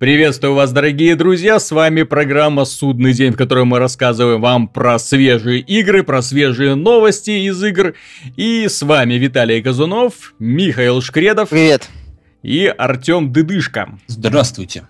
Приветствую вас, дорогие друзья, с вами программа «Судный день», в которой мы рассказываем вам про свежие игры, про свежие новости из игр. И с вами Виталий Казунов, Михаил Шкредов. Привет. И Артем Дыдышко. Здравствуйте.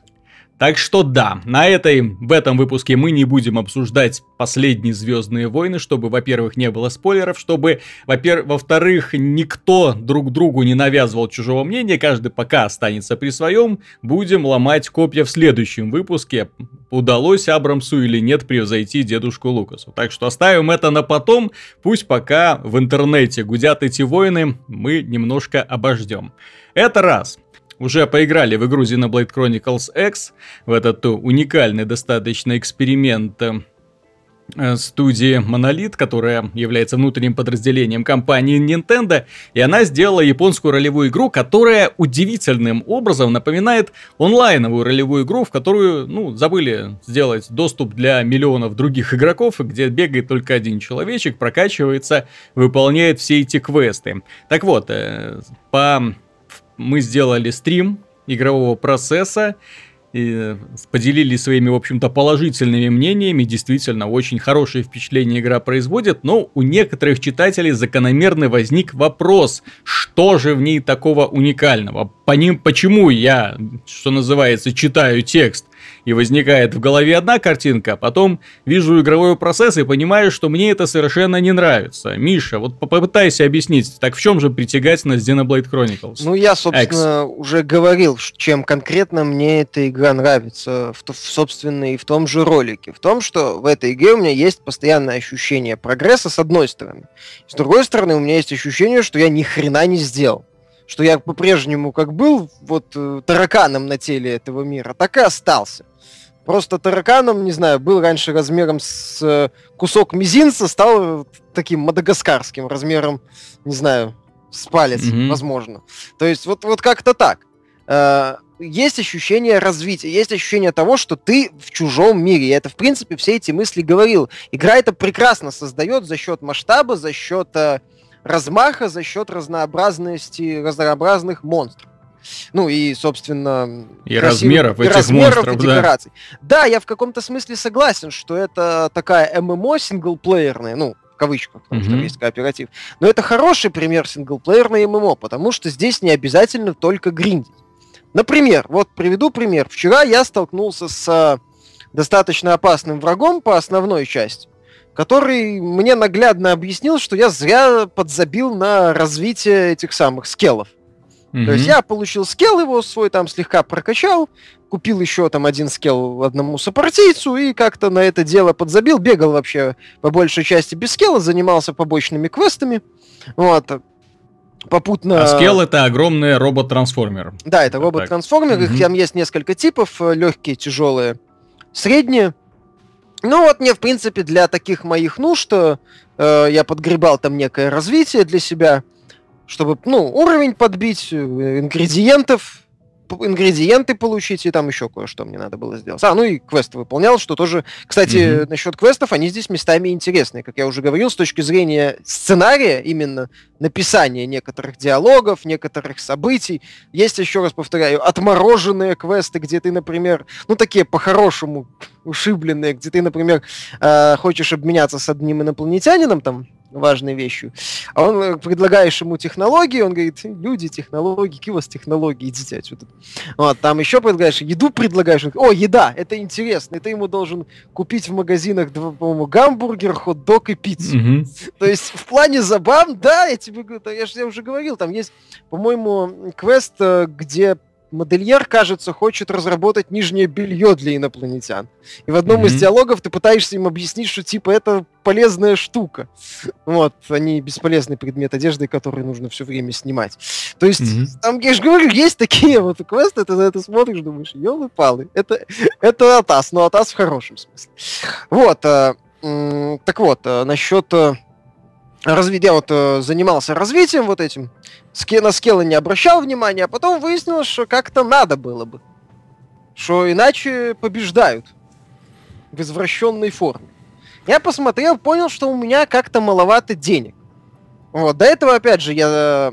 Так что да, на этой, в этом выпуске мы не будем обсуждать последние Звездные войны, чтобы, во-первых, не было спойлеров, чтобы, во-вторых, никто друг другу не навязывал чужого мнения, каждый пока останется при своем, будем ломать копья в следующем выпуске, удалось Абрамсу или нет превзойти дедушку Лукасу. Так что оставим это на потом, пусть пока в интернете гудят эти войны, мы немножко обождем. Это раз уже поиграли в игру Xenoblade Chronicles X, в этот уникальный достаточно эксперимент э, студии Monolith, которая является внутренним подразделением компании Nintendo, и она сделала японскую ролевую игру, которая удивительным образом напоминает онлайновую ролевую игру, в которую, ну, забыли сделать доступ для миллионов других игроков, где бегает только один человечек, прокачивается, выполняет все эти квесты. Так вот, э, по мы сделали стрим игрового процесса, и поделились своими, в общем-то, положительными мнениями. Действительно, очень хорошее впечатление игра производит, но у некоторых читателей закономерно возник вопрос, что же в ней такого уникального? По ним, почему я, что называется, читаю текст? И возникает в голове одна картинка, а потом вижу игровой процесс и понимаю, что мне это совершенно не нравится. Миша, вот попытайся объяснить, так в чем же притягательность Xenoblade Chronicles? Ну, я, собственно, X. уже говорил, чем конкретно мне эта игра нравится, в, собственно, и в том же ролике. В том, что в этой игре у меня есть постоянное ощущение прогресса, с одной стороны. С другой стороны, у меня есть ощущение, что я ни хрена не сделал что я по-прежнему как был вот э, тараканом на теле этого мира, так и остался. Просто тараканом, не знаю, был раньше размером с э, кусок мизинца, стал таким мадагаскарским размером, не знаю, с палец, mm-hmm. возможно. То есть вот, вот как-то так. Э, есть ощущение развития, есть ощущение того, что ты в чужом мире. Я это, в принципе, все эти мысли говорил. Игра это прекрасно создает за счет масштаба, за счет э, размаха за счет разнообразности, разнообразных монстров. Ну и, собственно... И размеров и этих размеров монстров, и декораций. Да. да, я в каком-то смысле согласен, что это такая ММО синглплеерная, ну, в кавычках, потому mm-hmm. что есть кооператив. Но это хороший пример синглплеерной ММО, потому что здесь не обязательно только гриндить. Например, вот приведу пример. Вчера я столкнулся с достаточно опасным врагом по основной части который мне наглядно объяснил, что я зря подзабил на развитие этих самых скеллов. Mm-hmm. То есть я получил скелл его свой, там слегка прокачал, купил еще там один скелл одному сопартийцу и как-то на это дело подзабил. Бегал вообще по большей части без скелла, занимался побочными квестами. Вот. Попутно... А скелл это огромный робот-трансформер. Да, это робот-трансформер. Mm-hmm. Их там есть несколько типов. Э, Легкие, тяжелые, средние. Ну вот мне, в принципе, для таких моих нужд э, я подгребал там некое развитие для себя, чтобы, ну, уровень подбить, э, ингредиентов ингредиенты получить, и там еще кое-что мне надо было сделать. А, ну и квесты выполнял, что тоже... Кстати, mm-hmm. насчет квестов, они здесь местами интересные, как я уже говорил, с точки зрения сценария, именно написания некоторых диалогов, некоторых событий. Есть, еще раз повторяю, отмороженные квесты, где ты, например, ну такие по-хорошему ушибленные, где ты, например, э, хочешь обменяться с одним инопланетянином, там, важной вещью. А он э, предлагаешь ему технологии, он говорит, люди, технологии, какие у вас технологии, идите отсюда. Вот, там еще предлагаешь, еду предлагаешь, он, о, еда, это интересно, и ты ему должен купить в магазинах, по-моему, гамбургер, хот-дог и пиццу. Mm-hmm. То есть в плане забав, да, я тебе я, я уже говорил, там есть, по-моему, квест, э, где модельер, кажется, хочет разработать нижнее белье для инопланетян. И в одном mm-hmm. из диалогов ты пытаешься им объяснить, что типа это полезная штука. Вот, они бесполезный предмет одежды, который нужно все время снимать. То есть, mm-hmm. там, я же говорю, есть такие вот квесты, ты на это смотришь, думаешь, елы-палы, это, это Атас, но Атас в хорошем смысле. Вот, а, м- так вот, а, насчет... А, разви... я вот э, занимался развитием вот этим, ски... на скеллы не обращал внимания, а потом выяснилось, что как-то надо было бы. Что иначе побеждают в извращенной форме. Я посмотрел, понял, что у меня как-то маловато денег. Вот, до этого, опять же, я...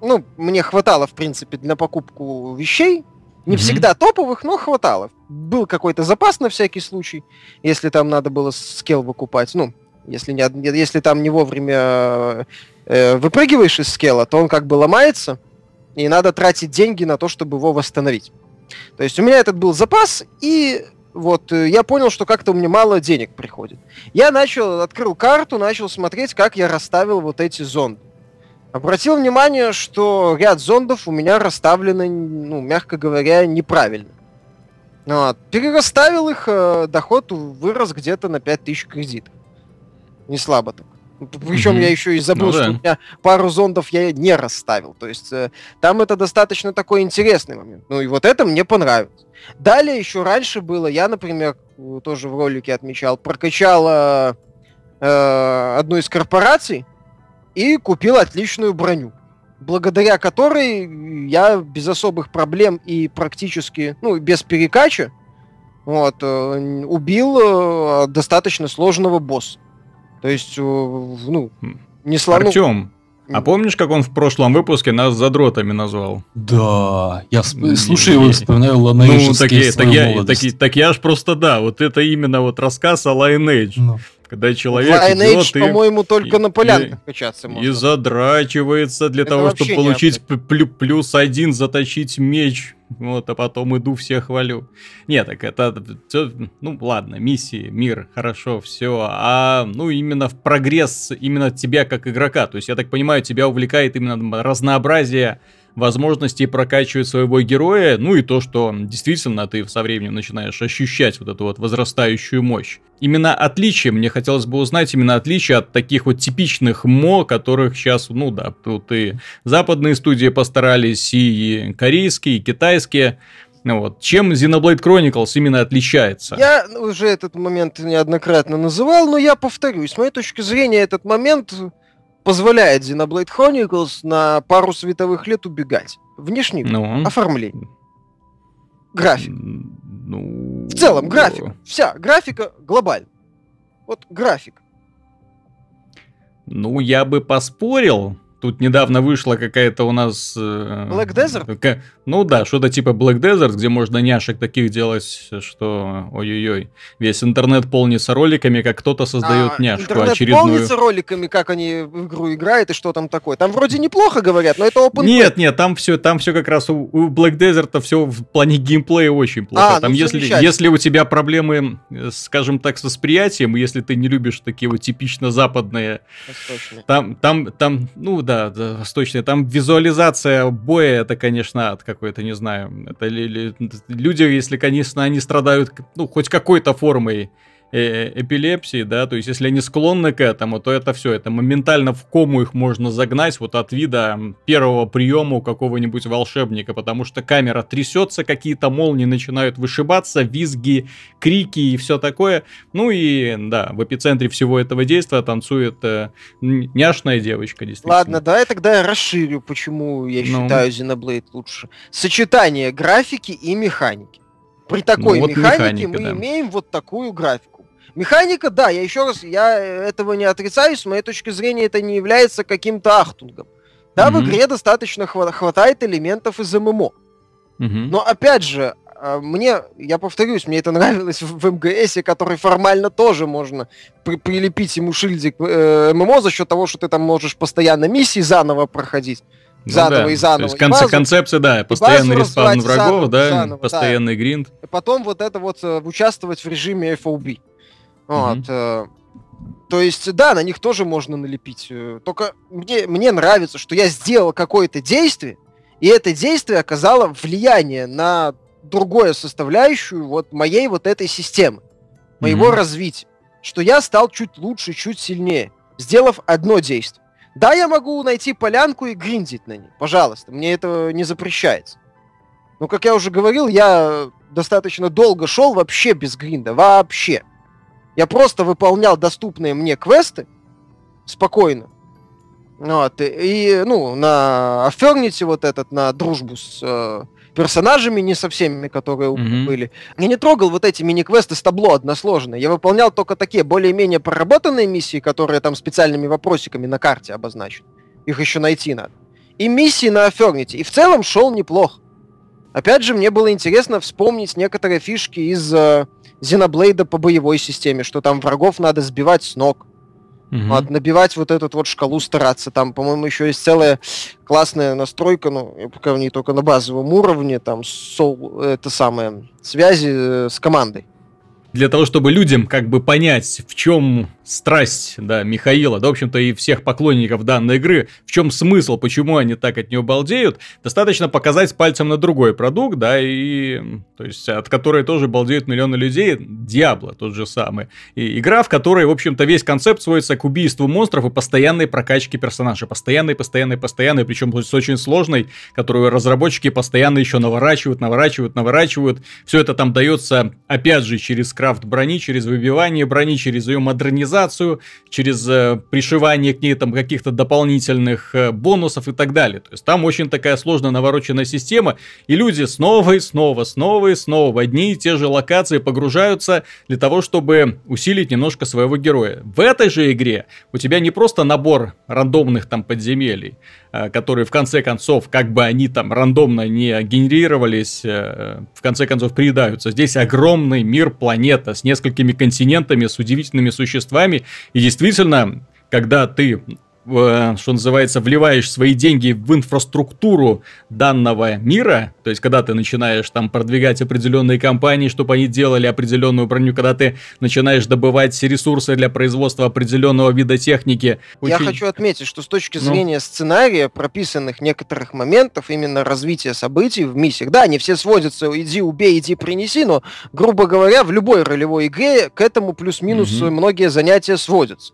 Ну, мне хватало, в принципе, для покупку вещей, Не mm-hmm. всегда топовых, но хватало. Был какой-то запас на всякий случай, если там надо было скилл выкупать. Ну, если, не, если там не вовремя э, выпрыгиваешь из скелла, то он как бы ломается, и надо тратить деньги на то, чтобы его восстановить. То есть у меня этот был запас, и вот э, я понял, что как-то у меня мало денег приходит. Я начал, открыл карту, начал смотреть, как я расставил вот эти зонды. Обратил внимание, что ряд зондов у меня расставлены, ну, мягко говоря, неправильно. Вот. Перераставил их, э, доход вырос где-то на 5000 кредитов. Не слабо так. Причем mm-hmm. я еще и забыл, ну, что да. у меня пару зондов я не расставил. То есть э, там это достаточно такой интересный момент. Ну и вот это мне понравилось. Далее еще раньше было, я, например, тоже в ролике отмечал, прокачал э, э, одну из корпораций и купил отличную броню. Благодаря которой я без особых проблем и практически, ну, без перекача, вот, э, убил э, достаточно сложного босса. То есть, ну, не слону... Артем, а помнишь, как он в прошлом выпуске нас задротами назвал? Да, я слушаю его и вспоминаю Lineage. Ну, так, так, я, так, так я ж просто, да, вот это именно вот рассказ о Lineage. Ну. Когда человек Lineage, идет по-моему, только и, на полянках и, качаться можно. И задрачивается для это того, чтобы получить плюс один, заточить меч. Вот, а потом иду всех хвалю. Нет, так это все, ну ладно, миссии, мир, хорошо, все. А, ну, именно в прогресс именно тебя как игрока. То есть, я так понимаю, тебя увлекает именно разнообразие возможности прокачивать своего героя, ну и то, что действительно ты со временем начинаешь ощущать вот эту вот возрастающую мощь. Именно отличие, мне хотелось бы узнать именно отличие от таких вот типичных мо, которых сейчас, ну да, тут и западные студии постарались, и корейские, и китайские. Ну вот. Чем Xenoblade Chronicles именно отличается? Я уже этот момент неоднократно называл, но я повторюсь. С моей точки зрения, этот момент позволяет Xenoblade Chronicles на пару световых лет убегать. Внешний ну. оформление. График. Ну... В целом, графика. Вся графика глобально. Вот график. Ну, я бы поспорил, Тут недавно вышла какая-то у нас... Э, Black Desert? Ну да, что-то типа Black Desert, где можно няшек таких делать, что ой-ой-ой. Весь интернет полнится роликами, как кто-то создает а, няшку интернет очередную. полнится роликами, как они в игру играют и что там такое. Там вроде неплохо говорят, но это open Нет, нет, там все, там все как раз у, у Black Desert все в плане геймплея очень плохо. А, там ну, если, если у тебя проблемы, скажем так, с восприятием, если ты не любишь такие вот типично западные, Восточные. там, там, там, ну да, да, восточные. Там визуализация боя, это, конечно, ад какой-то, не знаю. Это ли, ли, люди, если, конечно, они страдают, ну, хоть какой-то формой э эпилепсии, да, то есть если они склонны к этому, то это все, это моментально в кому их можно загнать вот от вида первого приема у какого-нибудь волшебника, потому что камера трясется, какие-то молнии начинают вышибаться, визги, крики и все такое. Ну и да, в эпицентре всего этого действия танцует э, няшная девочка, действительно. Ладно, давай тогда я расширю, почему я ну. считаю Xenoblade лучше. Сочетание графики и механики. При такой ну, вот механике механика, мы да. имеем вот такую графику. Механика, да, я еще раз, я этого не отрицаю, с моей точки зрения это не является каким-то ахтунгом. Да, mm-hmm. в игре достаточно хва- хватает элементов из MMO. Mm-hmm. Но опять же, а, мне, я повторюсь, мне это нравилось в, в MGS, который формально тоже можно при, прилепить ему шильдик э, MMO за счет того, что ты там можешь постоянно миссии заново проходить. Ну, заново да. и заново. То есть конце, базу, концепция, да, постоянный респаун врагов, заново, да, заново, постоянный да. гринд. И потом вот это вот э, участвовать в режиме FOB. Вот. Mm-hmm. То есть, да, на них тоже можно налепить. Э, только мне, мне нравится, что я сделал какое-то действие, и это действие оказало влияние на другую составляющую вот моей вот этой системы, моего mm-hmm. развития. Что я стал чуть лучше, чуть сильнее, сделав одно действие. Да, я могу найти полянку и гриндить на ней, пожалуйста, мне это не запрещается. Но, как я уже говорил, я достаточно долго шел вообще без гринда, вообще. Я просто выполнял доступные мне квесты спокойно. Вот, и, ну, на Affernity вот этот, на дружбу с э, персонажами, не со всеми, которые mm-hmm. были. Я не трогал вот эти мини-квесты с табло односложные. Я выполнял только такие более-менее проработанные миссии, которые там специальными вопросиками на карте обозначены. Их еще найти надо. И миссии на Affernity. И в целом шел неплохо. Опять же, мне было интересно вспомнить некоторые фишки из э, Xenoblade по боевой системе, что там врагов надо сбивать с ног. Угу. Вот, набивать вот эту вот шкалу стараться. Там, по-моему, еще есть целая классная настройка, ну, пока не только на базовом уровне, там, сол, это самое, связи э, с командой. Для того, чтобы людям как бы понять, в чем страсть, да, Михаила, да, в общем-то, и всех поклонников данной игры, в чем смысл, почему они так от нее балдеют, достаточно показать пальцем на другой продукт, да, и, то есть, от которой тоже балдеют миллионы людей, Диабло тот же самый. И игра, в которой, в общем-то, весь концепт сводится к убийству монстров и постоянной прокачке персонажа. Постоянной, постоянной, постоянной, причем с очень сложной, которую разработчики постоянно еще наворачивают, наворачивают, наворачивают. Все это там дается, опять же, через крафт брони, через выбивание брони, через ее модернизацию, монетизацию, через э, пришивание к ней там каких-то дополнительных э, бонусов и так далее. То есть там очень такая сложная навороченная система, и люди снова и снова, снова и снова в одни и те же локации погружаются для того, чтобы усилить немножко своего героя. В этой же игре у тебя не просто набор рандомных там подземелий, Э, которые в конце концов, как бы они там рандомно не генерировались, в конце концов приедаются. Здесь огромный мир планета с несколькими континентами, с удивительными существами. И действительно, когда ты Э, что называется, вливаешь свои деньги в инфраструктуру данного мира, то есть когда ты начинаешь там продвигать определенные компании, чтобы они делали определенную броню, когда ты начинаешь добывать ресурсы для производства определенного вида техники. Очень... Я хочу отметить, что с точки ну. зрения ну... сценария, прописанных некоторых моментов, именно развития событий в миссиях, да, они все сводятся, иди убей, иди принеси, но, грубо говоря, в любой ролевой игре к этому плюс-минус угу. многие занятия сводятся.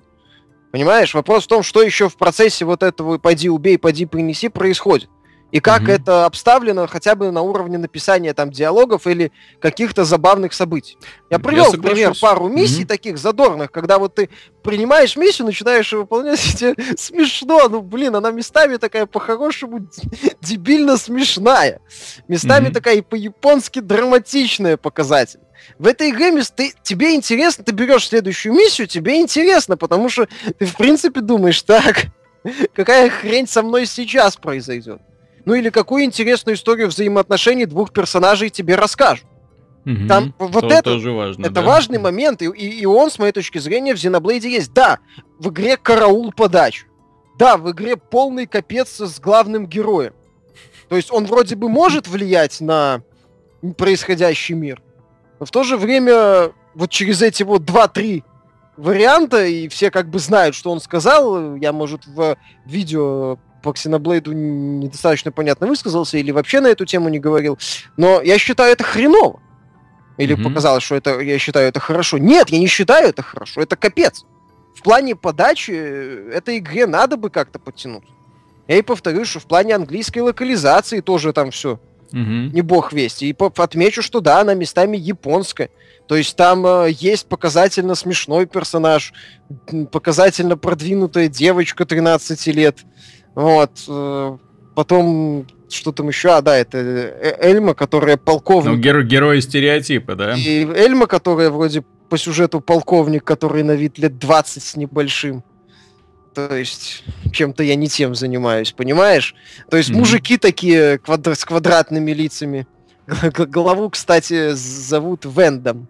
Понимаешь? Вопрос в том, что еще в процессе вот этого «пойди убей, пойди принеси» происходит. И как mm это обставлено хотя бы на уровне написания там диалогов или каких-то забавных событий. Я привел, Я пример, пару миссий mm таких задорных, когда вот ты принимаешь миссию, начинаешь ее выполнять, и тебе смешно, ну блин, она местами такая по-хорошему дебильно смешная. Местами mm такая и по-японски драматичная показатель. В этой игре ты, тебе интересно, ты берешь следующую миссию, тебе интересно, потому что ты в принципе думаешь, так, какая хрень со мной сейчас произойдет. Ну или какую интересную историю взаимоотношений двух персонажей тебе расскажут. Угу, Там вот то, это тоже важно, это да. важный момент, и, и, и он, с моей точки зрения, в Xenoblade есть. Да, в игре караул подачу. Да, в игре полный капец с главным героем. То есть он вроде бы может влиять на происходящий мир, но в то же время вот через эти вот 2-3 варианта, и все как бы знают, что он сказал, я, может, в видео по Xenoblade недостаточно понятно высказался или вообще на эту тему не говорил, но я считаю это хреново. Или mm-hmm. показалось, что это я считаю это хорошо. Нет, я не считаю это хорошо, это капец. В плане подачи э, этой игре надо бы как-то подтянуть. Я и повторю, что в плане английской локализации тоже там все Угу. Не бог весть. И отмечу, что да, она местами японская. То есть там э, есть показательно смешной персонаж, показательно продвинутая девочка 13 лет. Вот. Э, потом что там еще? А, да, это э, Эльма, которая полковник. Ну, геро герои стереотипа, да? И Эльма, которая вроде по сюжету полковник, который на вид лет 20 с небольшим. То есть чем-то я не тем занимаюсь, понимаешь? То есть mm-hmm. мужики такие квадр- с квадратными лицами. Главу, кстати, зовут Вендом.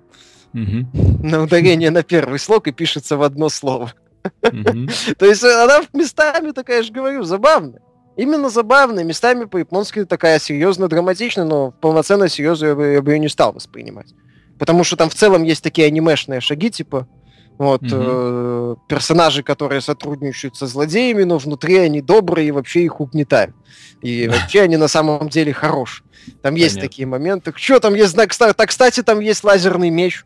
Mm-hmm. На ударение на первый слог и пишется в одно слово. То есть она местами такая, я же говорю, забавная. Именно забавная, местами по-японски такая серьезно драматичная, но полноценно серьезно я бы, я бы ее не стал воспринимать. Потому что там в целом есть такие анимешные шаги, типа вот, угу. э, персонажи, которые сотрудничают со злодеями, но внутри они добрые и вообще их угнетают. И вообще они на самом деле хорошие. Там есть такие моменты. Что там есть? Так, кстати, там есть лазерный меч.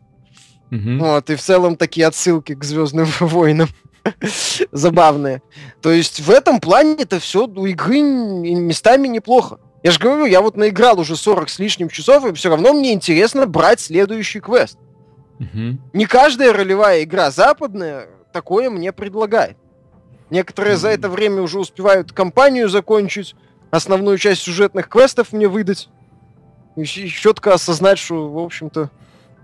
Угу. Вот, и в целом такие отсылки к Звездным войнам. Забавные. То есть в этом плане это все у игры местами неплохо. Я же говорю, я вот наиграл уже 40 с лишним часов, и все равно мне интересно брать следующий квест. Угу. Не каждая ролевая игра западная такое мне предлагает. Некоторые угу. за это время уже успевают кампанию закончить, основную часть сюжетных квестов мне выдать. И четко осознать, что, в общем-то...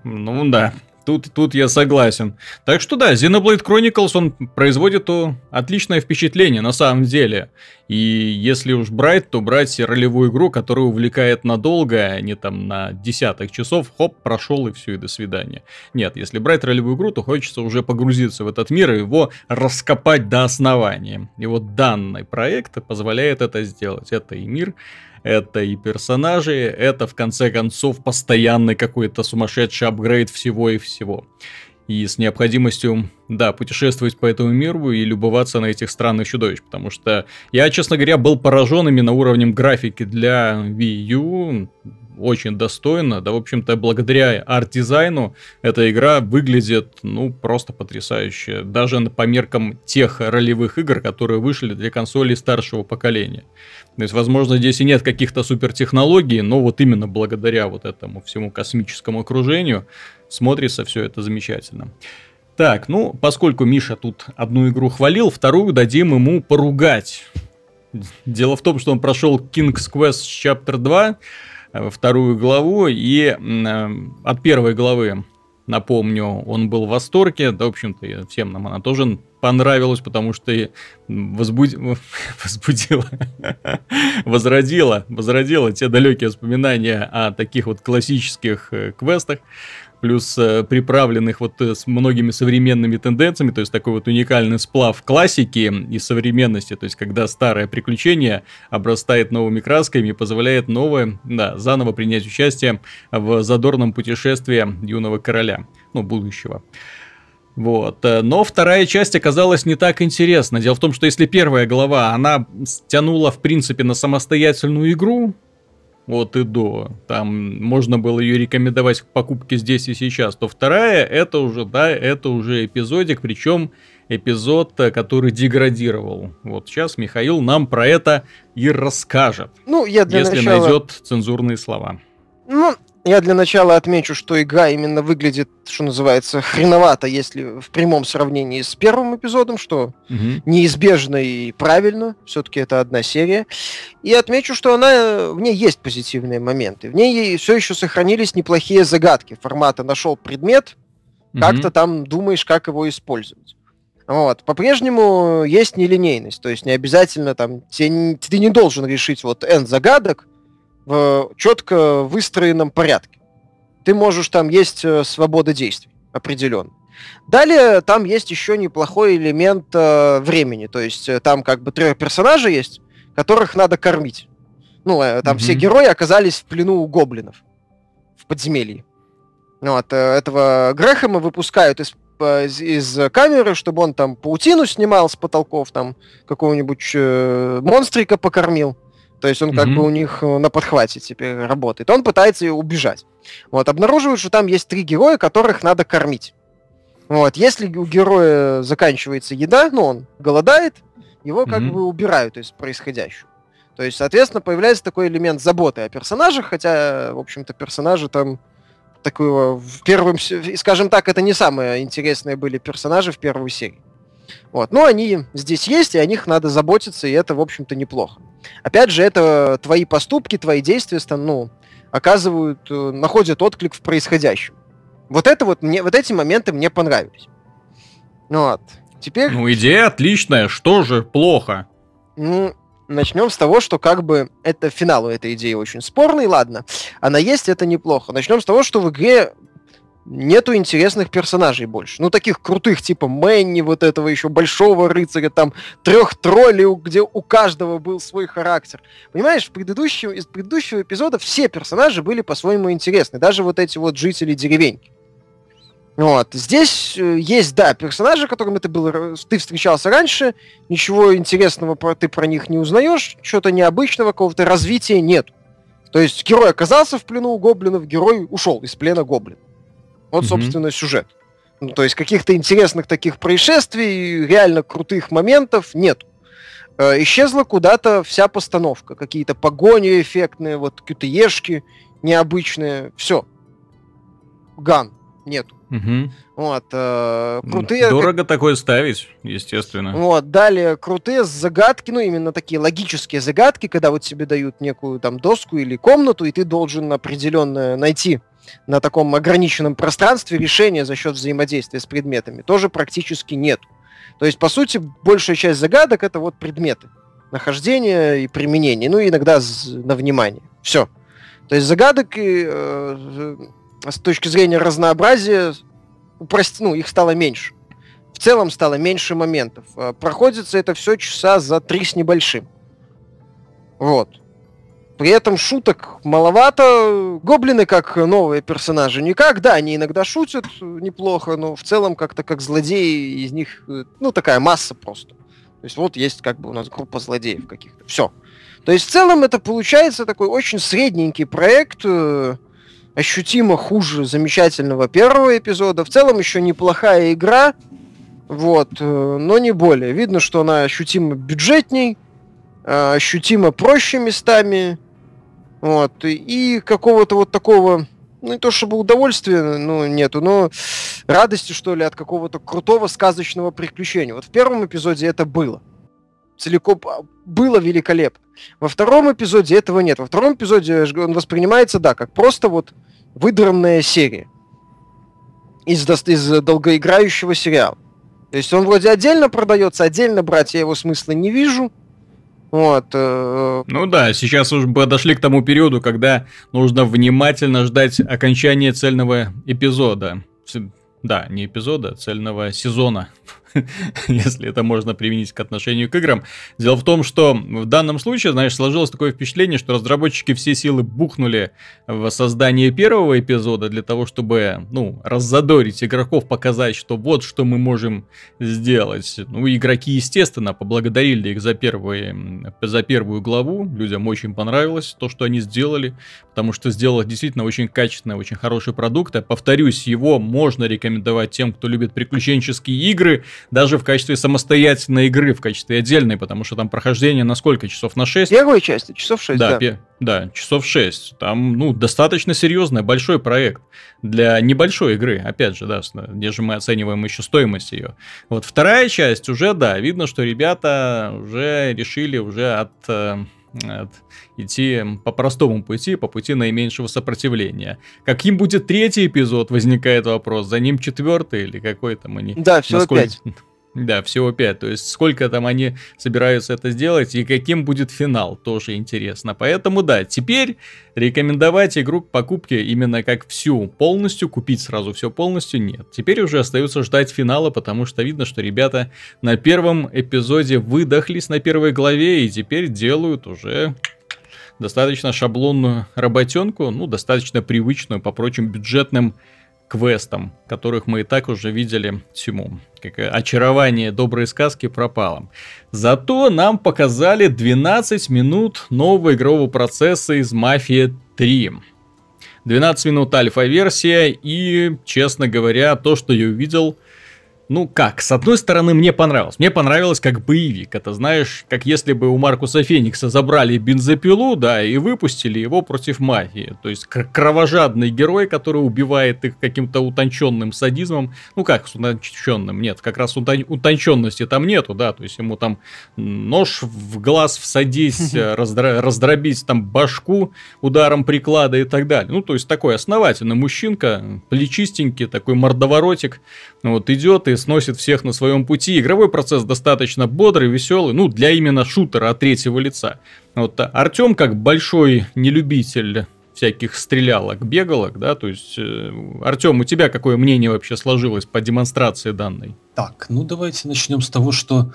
Ну да. Тут, тут я согласен. Так что да, Xenoblade Chronicles, он производит то отличное впечатление на самом деле. И если уж брать, то брать ролевую игру, которая увлекает надолго, а не там на десяток часов, хоп, прошел и все, и до свидания. Нет, если брать ролевую игру, то хочется уже погрузиться в этот мир и его раскопать до основания. И вот данный проект позволяет это сделать. Это и мир, это и персонажи, это в конце концов постоянный какой-то сумасшедший апгрейд всего и всего. И с необходимостью, да, путешествовать по этому миру и любоваться на этих странных чудовищ. Потому что я, честно говоря, был поражен именно уровнем графики для Wii U очень достойно. Да, в общем-то, благодаря арт-дизайну эта игра выглядит, ну, просто потрясающе. Даже по меркам тех ролевых игр, которые вышли для консолей старшего поколения. То есть, возможно, здесь и нет каких-то супертехнологий, но вот именно благодаря вот этому всему космическому окружению смотрится все это замечательно. Так, ну, поскольку Миша тут одну игру хвалил, вторую дадим ему поругать. Дело в том, что он прошел King's Quest Chapter 2, Э, вторую главу, и э, от первой главы, напомню, он был в восторге, да, в общем-то, всем нам она тоже понравилась, потому что возбуд... возбудила, возродила, возродила те далекие воспоминания о таких вот классических э, квестах, плюс э, приправленных вот э, с многими современными тенденциями, то есть такой вот уникальный сплав классики и современности, то есть когда старое приключение обрастает новыми красками и позволяет новое, да, заново принять участие в задорном путешествии юного короля, ну, будущего. Вот. Э, но вторая часть оказалась не так интересна. Дело в том, что если первая глава, она тянула, в принципе, на самостоятельную игру, от и до, там можно было ее рекомендовать к покупке здесь и сейчас, то вторая это уже, да, это уже эпизодик, причем эпизод, э, который деградировал. Вот сейчас Михаил нам про это и расскажет. Ну, я для если начала... найдет цензурные слова. Ну, я для начала отмечу, что игра именно выглядит, что называется, хреновато, если в прямом сравнении с первым эпизодом, что угу. неизбежно и правильно, все-таки это одна серия. И отмечу, что она, в ней есть позитивные моменты. В ней все еще сохранились неплохие загадки формата «нашел предмет», угу. как-то там думаешь, как его использовать. Вот. По-прежнему есть нелинейность, то есть не обязательно там, тебе, ты не должен решить вот N загадок, в четко выстроенном порядке. Ты можешь там есть э, свобода действий определенно. Далее там есть еще неплохой элемент э, времени, то есть э, там как бы трех персонажей есть, которых надо кормить. Ну, э, там mm-hmm. все герои оказались в плену у гоблинов в подземелье. Вот, э, этого Грэхэма выпускают из, из, из камеры, чтобы он там паутину снимал с потолков, там какого-нибудь э, монстрика покормил. То есть он mm-hmm. как бы у них э, на подхвате теперь работает. Он пытается убежать. Вот, обнаруживают, что там есть три героя, которых надо кормить. Вот, если у героя заканчивается еда, ну, он голодает, его как mm-hmm. бы убирают из происходящего. То есть, соответственно, появляется такой элемент заботы о персонажах, хотя, в общем-то, персонажи там такого в первом, скажем так, это не самые интересные были персонажи в первой серии. Вот. Но они здесь есть, и о них надо заботиться, и это, в общем-то, неплохо. Опять же, это твои поступки, твои действия, ну, оказывают, э, находят отклик в происходящем. Вот это вот мне, вот эти моменты мне понравились. Ну вот. Теперь... Ну, идея отличная, что же плохо? Ну, начнем с того, что как бы это финал у этой идеи очень спорный, ладно. Она есть, это неплохо. Начнем с того, что в игре нету интересных персонажей больше. Ну, таких крутых, типа Мэнни, вот этого еще большого рыцаря, там, трех троллей, где у каждого был свой характер. Понимаешь, в предыдущем, из предыдущего эпизода все персонажи были по-своему интересны, даже вот эти вот жители деревеньки. Вот. Здесь э, есть, да, персонажи, которыми ты был, ты встречался раньше, ничего интересного про, ты про них не узнаешь, чего-то необычного, какого-то развития нет. То есть герой оказался в плену у гоблинов, герой ушел из плена гоблин. Вот, mm-hmm. собственно, сюжет. Ну, то есть каких-то интересных таких происшествий, реально крутых моментов нет. Э, исчезла куда-то вся постановка. Какие-то погони эффектные, вот QTE-шки необычные. Все. Ган. Нету. Угу. Вот, э, крутые... Дорого как... такое ставить, естественно. Вот, далее крутые загадки, ну, именно такие логические загадки, когда вот тебе дают некую там доску или комнату, и ты должен определенно найти на таком ограниченном пространстве решения за счет взаимодействия с предметами тоже практически нет. То есть, по сути, большая часть загадок это вот предметы. Нахождение и применение. Ну, и иногда на внимание. Все. То есть загадок э, с точки зрения разнообразия упрости, ну, их стало меньше. В целом стало меньше моментов. Э, проходится это все часа за три с небольшим. Вот. При этом шуток маловато. Гоблины как новые персонажи никак. Да, они иногда шутят неплохо, но в целом как-то как злодеи из них, э, ну, такая масса просто. То есть вот есть как бы у нас группа злодеев каких-то. Все. То есть в целом это получается такой очень средненький проект, э, ощутимо хуже замечательного первого эпизода. В целом еще неплохая игра, вот, э, но не более. Видно, что она ощутимо бюджетней, ощутимо проще местами, вот. И какого-то вот такого, ну не то чтобы удовольствия, ну нету, но радости, что ли, от какого-то крутого сказочного приключения. Вот в первом эпизоде это было. Целиком а, было великолепно. Во втором эпизоде этого нет. Во втором эпизоде он воспринимается, да, как просто вот выдранная серия из, из долгоиграющего сериала. То есть он вроде отдельно продается, отдельно брать я его смысла не вижу. Вот. Э, ну да, сейчас уже подошли к тому периоду, когда нужно внимательно ждать окончания цельного эпизода. Да, не эпизода, а цельного сезона. если это можно применить к отношению к играм. Дело в том, что в данном случае, знаешь, сложилось такое впечатление, что разработчики все силы бухнули в создание первого эпизода для того, чтобы, ну, раззадорить игроков, показать, что вот что мы можем сделать. Ну, игроки, естественно, поблагодарили их за, первые, за первую главу, людям очень понравилось то, что они сделали, потому что сделали действительно очень качественный, очень хороший продукт. Я повторюсь, его можно рекомендовать тем, кто любит приключенческие игры, даже в качестве самостоятельной игры, в качестве отдельной, потому что там прохождение на сколько? Часов на 6? Первой части, часов 6, да. Да, пе- да часов 6. Там, ну, достаточно серьезный, большой проект для небольшой игры, опять же, да, где же мы оцениваем еще стоимость ее. Вот вторая часть уже, да, видно, что ребята уже решили уже от э, идти по простому пути, по пути наименьшего сопротивления. Каким будет третий эпизод, возникает вопрос. За ним четвертый или какой там они? Да, всего насколько... пять. Да, всего 5. То есть сколько там они собираются это сделать и каким будет финал, тоже интересно. Поэтому да, теперь рекомендовать игру к покупке именно как всю полностью, купить сразу все полностью нет. Теперь уже остается ждать финала, потому что видно, что ребята на первом эпизоде выдохлись на первой главе и теперь делают уже достаточно шаблонную работенку, ну, достаточно привычную по прочим бюджетным квестам, которых мы и так уже видели всему. Как очарование доброй сказки пропало. Зато нам показали 12 минут нового игрового процесса из Мафия 3. 12 минут альфа-версия и, честно говоря, то, что я увидел, ну как, с одной стороны, мне понравилось. Мне понравилось как боевик. Это знаешь, как если бы у Маркуса Феникса забрали бензопилу, да, и выпустили его против мафии. То есть кровожадный герой, который убивает их каким-то утонченным садизмом. Ну как с утонченным? Нет, как раз утонченности там нету, да. То есть ему там нож в глаз всадить, раздро- раздробить там башку ударом приклада и так далее. Ну то есть такой основательный мужчинка, плечистенький, такой мордоворотик. Вот идет и сносит всех на своем пути. Игровой процесс достаточно бодрый, веселый, ну, для именно шутера от третьего лица. Вот Артем, как большой нелюбитель всяких стрелялок, бегалок, да, то есть, э, Артем, у тебя какое мнение вообще сложилось по демонстрации данной? Так, ну давайте начнем с того, что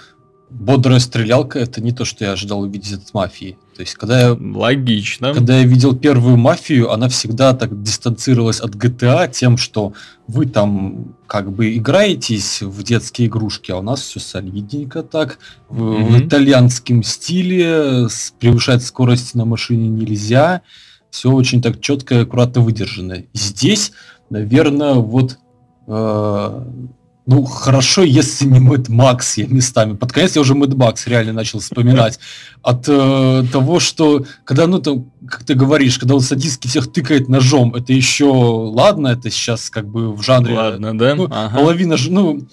бодрая стрелялка это не то, что я ожидал увидеть от мафии. То есть, когда я... Логично. Когда я видел первую мафию, она всегда так дистанцировалась от GTA тем, что вы там как бы играетесь в детские игрушки, а у нас все солидненько так, в, mm-hmm. в итальянском стиле, превышать скорости на машине нельзя, все очень так четко и аккуратно выдержано. Здесь, наверное, вот э, ну, хорошо, если не Мэд Макс я местами. Под конец я уже Мэд Макс реально начал вспоминать. От э, того, что, когда, ну, там, как ты говоришь, когда он садистски всех тыкает ножом, это еще ладно, это сейчас как бы в жанре... Ладно, да? Ну, ага. Половина, ну,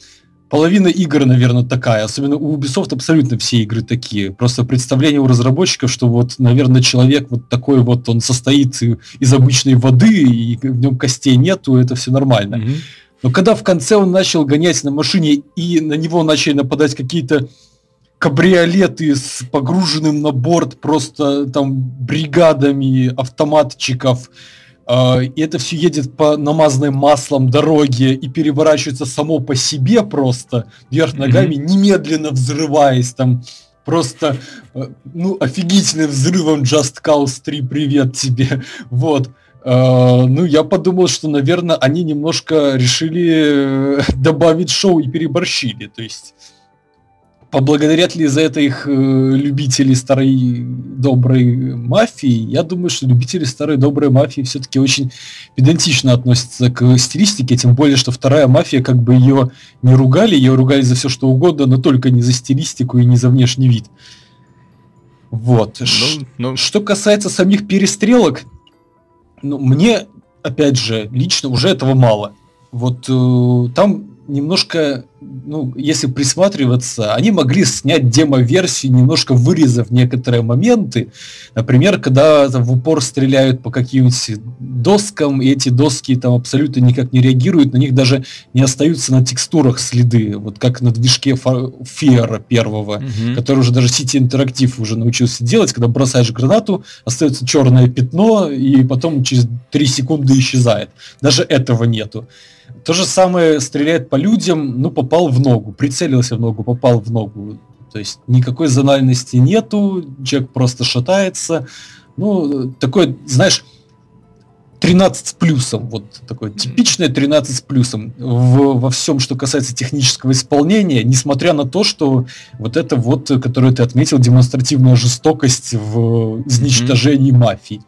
половина игр, наверное, такая. Особенно у Ubisoft абсолютно все игры такие. Просто представление у разработчиков, что вот, наверное, человек вот такой вот, он состоит из обычной воды, и в нем костей нету, это все нормально. Mm-hmm. Но когда в конце он начал гонять на машине, и на него начали нападать какие-то кабриолеты с погруженным на борт просто там бригадами автоматчиков, Uh, и это все едет по намазанной маслом дороге и переворачивается само по себе просто вверх ногами, mm-hmm. немедленно взрываясь там просто uh, ну офигительным взрывом Just Cause 3 привет тебе вот ну я подумал что наверное они немножко решили добавить шоу и переборщили то есть Поблагодарят ли за это их э, любители старой доброй мафии? Я думаю, что любители старой доброй мафии все-таки очень педантично относятся к стилистике, тем более, что вторая мафия, как бы ее не ругали, ее ругали за все что угодно, но только не за стилистику и не за внешний вид. Вот. Ну, ну... Что касается самих перестрелок, ну, мне, опять же, лично уже этого мало. Вот э, там немножко, ну, если присматриваться, они могли снять демо-версию, немножко вырезав некоторые моменты. Например, когда там, в упор стреляют по каким-нибудь доскам, и эти доски там абсолютно никак не реагируют, на них даже не остаются на текстурах следы, вот как на движке Фера первого, mm-hmm. который уже даже City Interactive уже научился делать, когда бросаешь гранату, остается черное пятно, и потом через 3 секунды исчезает. Даже этого нету. То же самое стреляет по людям, ну, попал в ногу, прицелился в ногу, попал в ногу. То есть никакой зональности нету, человек просто шатается. Ну, такой, знаешь, 13 с плюсом, вот такое типичное 13 с плюсом в, во всем, что касается технического исполнения, несмотря на то, что вот это вот, которое ты отметил, демонстративная жестокость в изничтожении mm-hmm. мафии.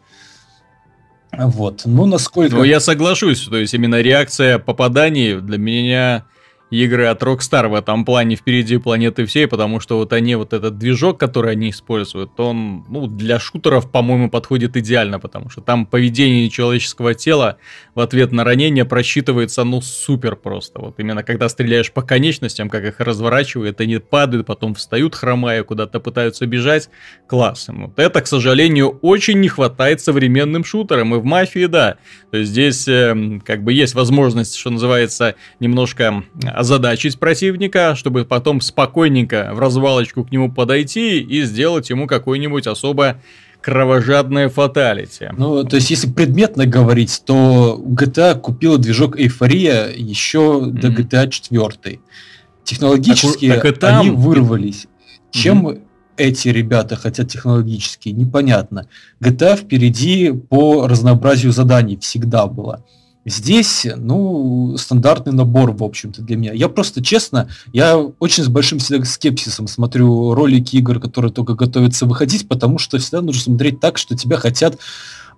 Вот. Ну, насколько... Ну, я соглашусь. То есть, именно реакция попаданий для меня игры от Rockstar в этом плане впереди планеты всей, потому что вот они, вот этот движок, который они используют, он, ну, для шутеров, по-моему, подходит идеально, потому что там поведение человеческого тела в ответ на ранение просчитывается, ну, супер просто. Вот именно когда стреляешь по конечностям, как их разворачивают, они падают, потом встают, хромая, куда-то пытаются бежать, класс. Вот это, к сожалению, очень не хватает современным шутерам, и в Мафии, да. То есть здесь, э, как бы, есть возможность, что называется, немножко озадачить противника, чтобы потом спокойненько в развалочку к нему подойти и сделать ему какой-нибудь особо кровожадное фаталити. Ну, то есть, если предметно говорить, то GTA купила движок Эйфория еще mm-hmm. до GTA 4. Технологически так, так там... они вырвались. Чем mm-hmm. эти ребята хотят технологически, непонятно. GTA впереди по разнообразию заданий всегда было. Здесь, ну, стандартный набор, в общем-то, для меня. Я просто, честно, я очень с большим скепсисом смотрю ролики игр, которые только готовятся выходить, потому что всегда нужно смотреть так, что тебя хотят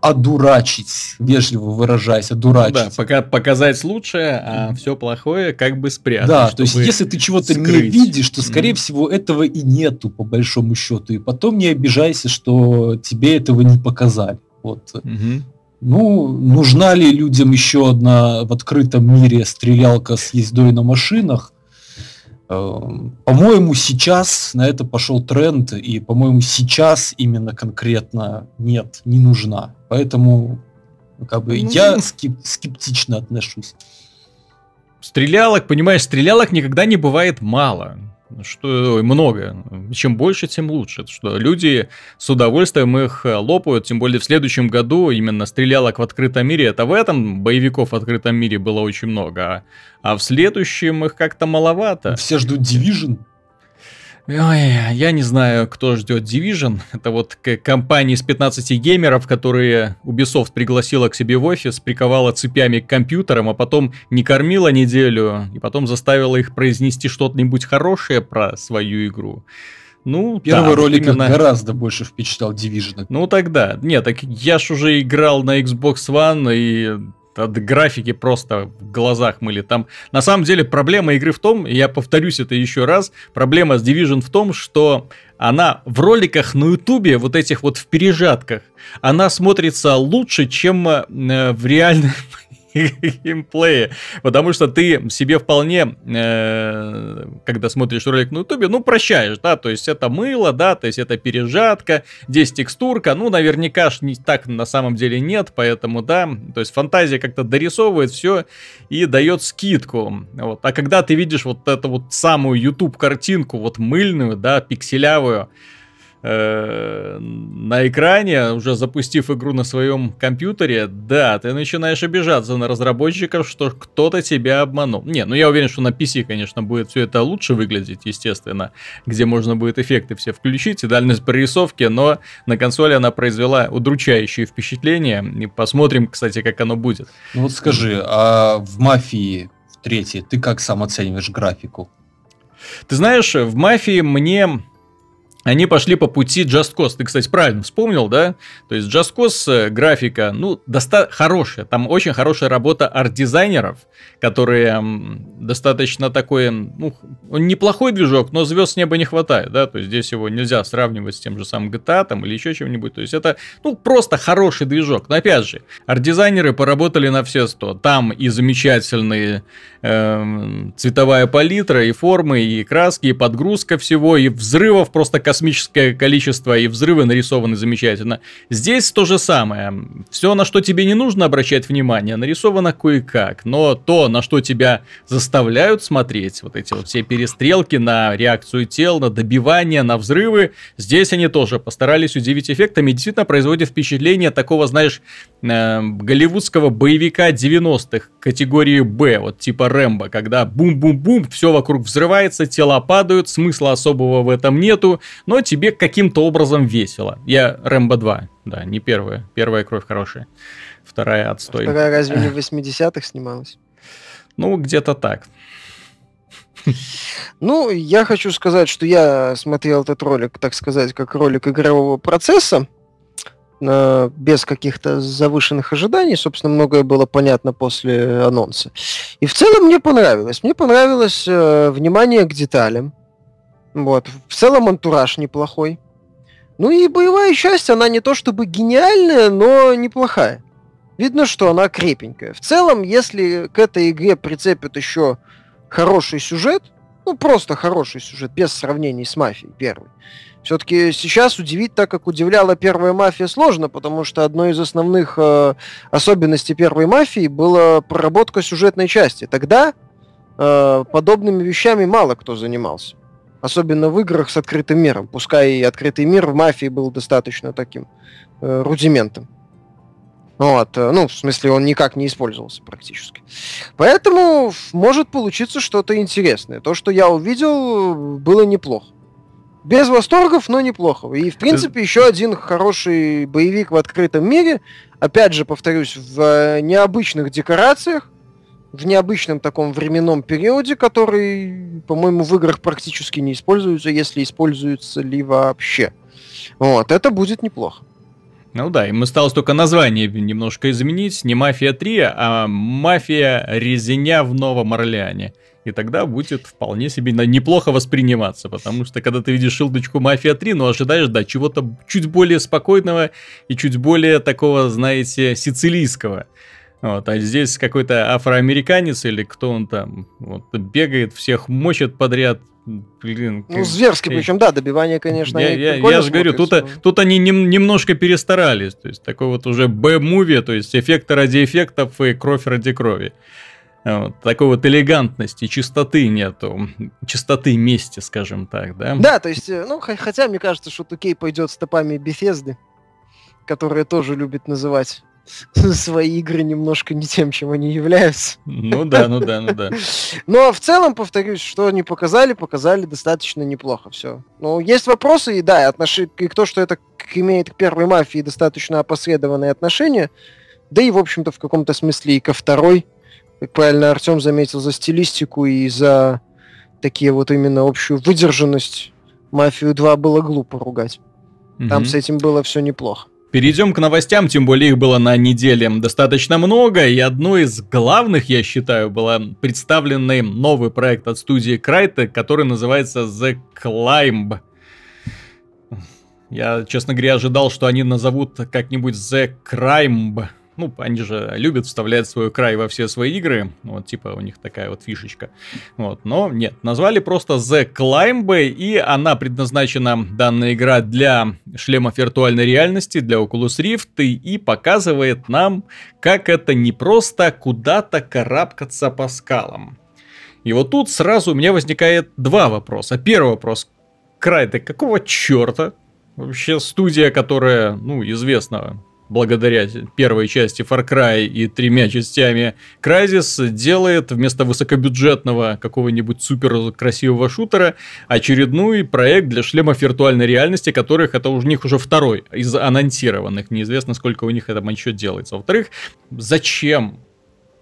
одурачить, вежливо выражаясь, одурачить. Да, пока показать лучшее, а все плохое как бы спрятать. Да, то есть если ты чего-то не видишь, то скорее mm. всего этого и нету по большому счету, и потом не обижайся, что тебе этого не показали. Вот. Mm-hmm. Ну, нужна ли людям еще одна в открытом мире стрелялка с ездой на машинах? Эм, по-моему, сейчас на это пошел тренд, и, по-моему, сейчас именно конкретно нет, не нужна. Поэтому, как бы, ну, я скеп- скептично отношусь. Стрелялок, понимаешь, стрелялок никогда не бывает мало что много. Чем больше, тем лучше. Что люди с удовольствием их э, лопают, тем более в следующем году именно стрелялок в открытом мире. Это в этом боевиков в открытом мире было очень много, а, а в следующем их как-то маловато. Все ждут Division. Ой, я не знаю, кто ждет Division. Это вот компания из 15 геймеров, которые Ubisoft пригласила к себе в офис, приковала цепями к компьютерам, а потом не кормила неделю, и потом заставила их произнести что-нибудь хорошее про свою игру. Ну, Первый да, ролик именно... гораздо больше впечатлял Division. Ну тогда. Нет, так я ж уже играл на Xbox One, и от графики просто в глазах мыли. Там, на самом деле, проблема игры в том, и я повторюсь это еще раз, проблема с Division в том, что она в роликах на Ютубе, вот этих вот в пережатках, она смотрится лучше, чем э, в реальном геймплее. Потому что ты себе вполне, э, когда смотришь ролик на ютубе, ну, прощаешь, да, то есть это мыло, да, то есть это пережатка, здесь текстурка, ну, наверняка ж не так на самом деле нет, поэтому, да, то есть фантазия как-то дорисовывает все и дает скидку. Вот. А когда ты видишь вот эту вот самую YouTube картинку, вот мыльную, да, пикселявую, на экране, уже запустив игру на своем компьютере, да, ты начинаешь обижаться на разработчиков, что кто-то тебя обманул. Не, ну я уверен, что на PC, конечно, будет все это лучше выглядеть, естественно, где можно будет эффекты все включить и дальность прорисовки, но на консоли она произвела удручающее впечатление. И посмотрим, кстати, как оно будет. Ну вот скажи, а в «Мафии» в третьей ты как сам оцениваешь графику? Ты знаешь, в «Мафии» мне они пошли по пути Just Cause. Ты, кстати, правильно вспомнил, да? То есть Just Cause э, графика, ну, доста- хорошая. Там очень хорошая работа арт-дизайнеров, которые достаточно такой, ну, неплохой движок, но звезд с неба не хватает, да? То есть здесь его нельзя сравнивать с тем же самым GTA там или еще чем-нибудь. То есть это, ну, просто хороший движок. Но опять же, арт-дизайнеры поработали на все сто. Там и замечательные э, цветовая палитра, и формы, и краски, и подгрузка всего, и взрывов просто космическое количество, и взрывы нарисованы замечательно. Здесь то же самое. Все, на что тебе не нужно обращать внимание, нарисовано кое-как. Но то, на что тебя заставляют смотреть, вот эти вот все перестрелки на реакцию тел, на добивание, на взрывы, здесь они тоже постарались удивить эффектами действительно производит впечатление такого, знаешь, э, голливудского боевика 90-х категории Б, вот типа Рэмбо, когда бум-бум-бум, все вокруг взрывается, тела падают, смысла особого в этом нету, но тебе каким-то образом весело. Я Рэмбо 2, да, не первая. Первая кровь хорошая, вторая отстой. Вторая разве не в 80-х снималась? Ну, где-то так. Ну, я хочу сказать, что я смотрел этот ролик, так сказать, как ролик игрового процесса, без каких-то завышенных ожиданий. Собственно, многое было понятно после анонса. И в целом мне понравилось. Мне понравилось э, внимание к деталям. Вот. В целом антураж неплохой. Ну и боевая часть, она не то чтобы гениальная, но неплохая. Видно, что она крепенькая. В целом, если к этой игре прицепят еще хороший сюжет, ну просто хороший сюжет, без сравнений с мафией первой. Все-таки сейчас удивить так, как удивляла первая мафия, сложно, потому что одной из основных э, особенностей первой мафии была проработка сюжетной части. Тогда э, подобными вещами мало кто занимался. Особенно в играх с открытым миром. Пускай и открытый мир в мафии был достаточно таким э, рудиментом. Вот, э, ну, в смысле, он никак не использовался практически. Поэтому может получиться что-то интересное. То, что я увидел, было неплохо. Без восторгов, но неплохо. И, в принципе, еще один хороший боевик в открытом мире. Опять же, повторюсь, в э, необычных декорациях в необычном таком временном периоде, который, по-моему, в играх практически не используется, если используется ли вообще. Вот, это будет неплохо. Ну да, им осталось только название немножко изменить. Не «Мафия 3», а «Мафия Резиня в Новом Орлеане». И тогда будет вполне себе неплохо восприниматься, потому что когда ты видишь шилдочку «Мафия 3», ну ожидаешь, да, чего-то чуть более спокойного и чуть более такого, знаете, сицилийского. Вот, а здесь какой-то афроамериканец или кто он там, вот, бегает, всех мочит подряд. Блин, ну, зверски, и... причем, да, добивание, конечно. Я, я, я же говорю, тут, но... тут они нем, немножко перестарались. То есть, такой вот уже Б-муви, то есть эффекты ради эффектов и кровь ради крови. Вот, такой вот элегантности, чистоты нету, чистоты мести, скажем так, да? Да, то есть, э, ну, хотя мне кажется, что Тукей пойдет стопами Бефезды, которые тоже любят называть свои игры немножко не тем, чем они являются. Ну да, ну да, ну да. Но в целом, повторюсь, что они показали, показали достаточно неплохо все. Ну, есть вопросы, и да, и, отнош... и то, что это имеет к первой мафии достаточно опосредованные отношения, да и, в общем-то, в каком-то смысле и ко второй, как правильно Артем заметил, за стилистику и за такие вот именно общую выдержанность Мафию 2 было глупо ругать. Там угу. с этим было все неплохо. Перейдем к новостям, тем более их было на неделе достаточно много, и одной из главных, я считаю, была представленный новый проект от студии Crytek, который называется The Climb. Я, честно говоря, ожидал, что они назовут как-нибудь The Crime, ну, они же любят вставлять свой край во все свои игры, вот, типа, у них такая вот фишечка, вот, но нет, назвали просто The Climb, и она предназначена, данная игра, для шлемов виртуальной реальности, для Oculus Rift, и показывает нам, как это не просто куда-то карабкаться по скалам. И вот тут сразу у меня возникает два вопроса. Первый вопрос. Край, ты какого черта? Вообще студия, которая, ну, известна благодаря первой части Far Cry и тремя частями Crysis, делает вместо высокобюджетного какого-нибудь супер красивого шутера очередной проект для шлемов виртуальной реальности, которых это у них уже второй из анонсированных. Неизвестно, сколько у них это еще делается. Во-вторых, зачем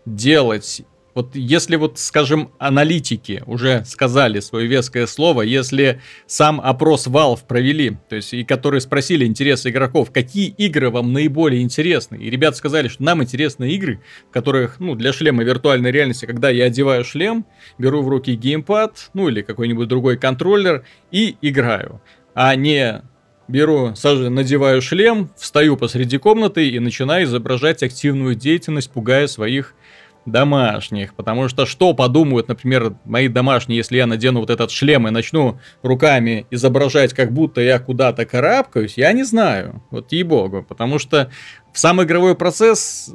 делать вот если вот, скажем, аналитики уже сказали свое веское слово, если сам опрос Valve провели, то есть и которые спросили интересы игроков, какие игры вам наиболее интересны, и ребята сказали, что нам интересны игры, в которых, ну, для шлема виртуальной реальности, когда я одеваю шлем, беру в руки геймпад, ну, или какой-нибудь другой контроллер и играю, а не беру, надеваю шлем, встаю посреди комнаты и начинаю изображать активную деятельность, пугая своих домашних, потому что что подумают, например, мои домашние, если я надену вот этот шлем и начну руками изображать, как будто я куда-то карабкаюсь, я не знаю, вот ей-богу, потому что в сам игровой процесс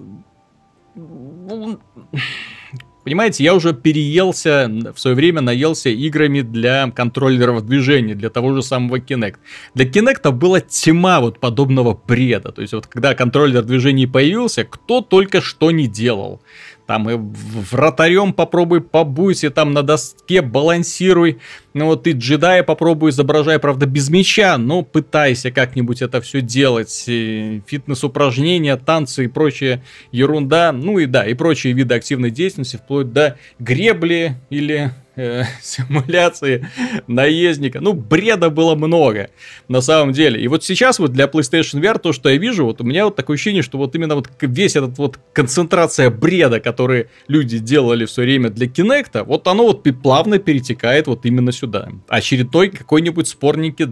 Понимаете, я уже переелся, в свое время наелся играми для контроллеров движения, для того же самого Kinect. Для Kinect была тьма вот подобного бреда. То есть вот когда контроллер движений появился, кто только что не делал. Там и вратарем попробуй побуйся, там на доске балансируй. Ну вот и джедая попробуй изображай, правда, без меча, но пытайся как-нибудь это все делать. Фитнес-упражнения, танцы и прочая ерунда. Ну и да, и прочие виды активной деятельности, вплоть до гребли или э, симуляции наездника. Ну, бреда было много, на самом деле. И вот сейчас вот для PlayStation VR то, что я вижу, вот у меня вот такое ощущение, что вот именно вот весь этот вот концентрация бреда, который люди делали в свое время для Kinect, вот оно вот плавно перетекает вот именно сюда. Очередной какой-нибудь спорненький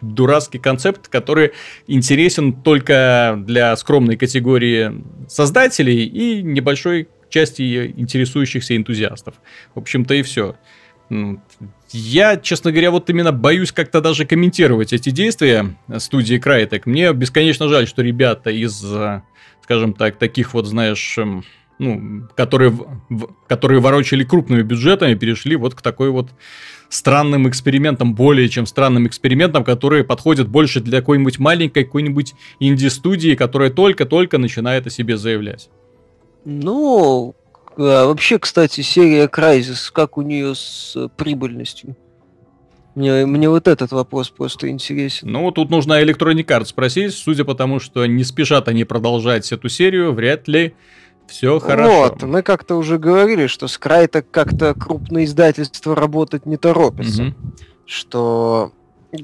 дурацкий концепт, который интересен только для скромной категории создателей и небольшой части интересующихся энтузиастов. В общем-то и все. Я, честно говоря, вот именно боюсь как-то даже комментировать эти действия студии Crytek. Мне бесконечно жаль, что ребята из, скажем так, таких вот, знаешь, эм, ну, которые, которые ворочали крупными бюджетами, перешли вот к такой вот странным экспериментам, более чем странным экспериментам, которые подходят больше для какой-нибудь маленькой, какой-нибудь инди-студии, которая только-только начинает о себе заявлять. Ну, а вообще, кстати, серия Crysis, как у нее с э, прибыльностью? Мне, мне вот этот вопрос просто интересен. Ну, тут нужно Electronic Arts спросить, судя по тому, что не спешат они продолжать эту серию, вряд ли все хорошо. Вот, мы как-то уже говорили, что с Крайта как-то крупное издательство работать не торопится. Угу. Что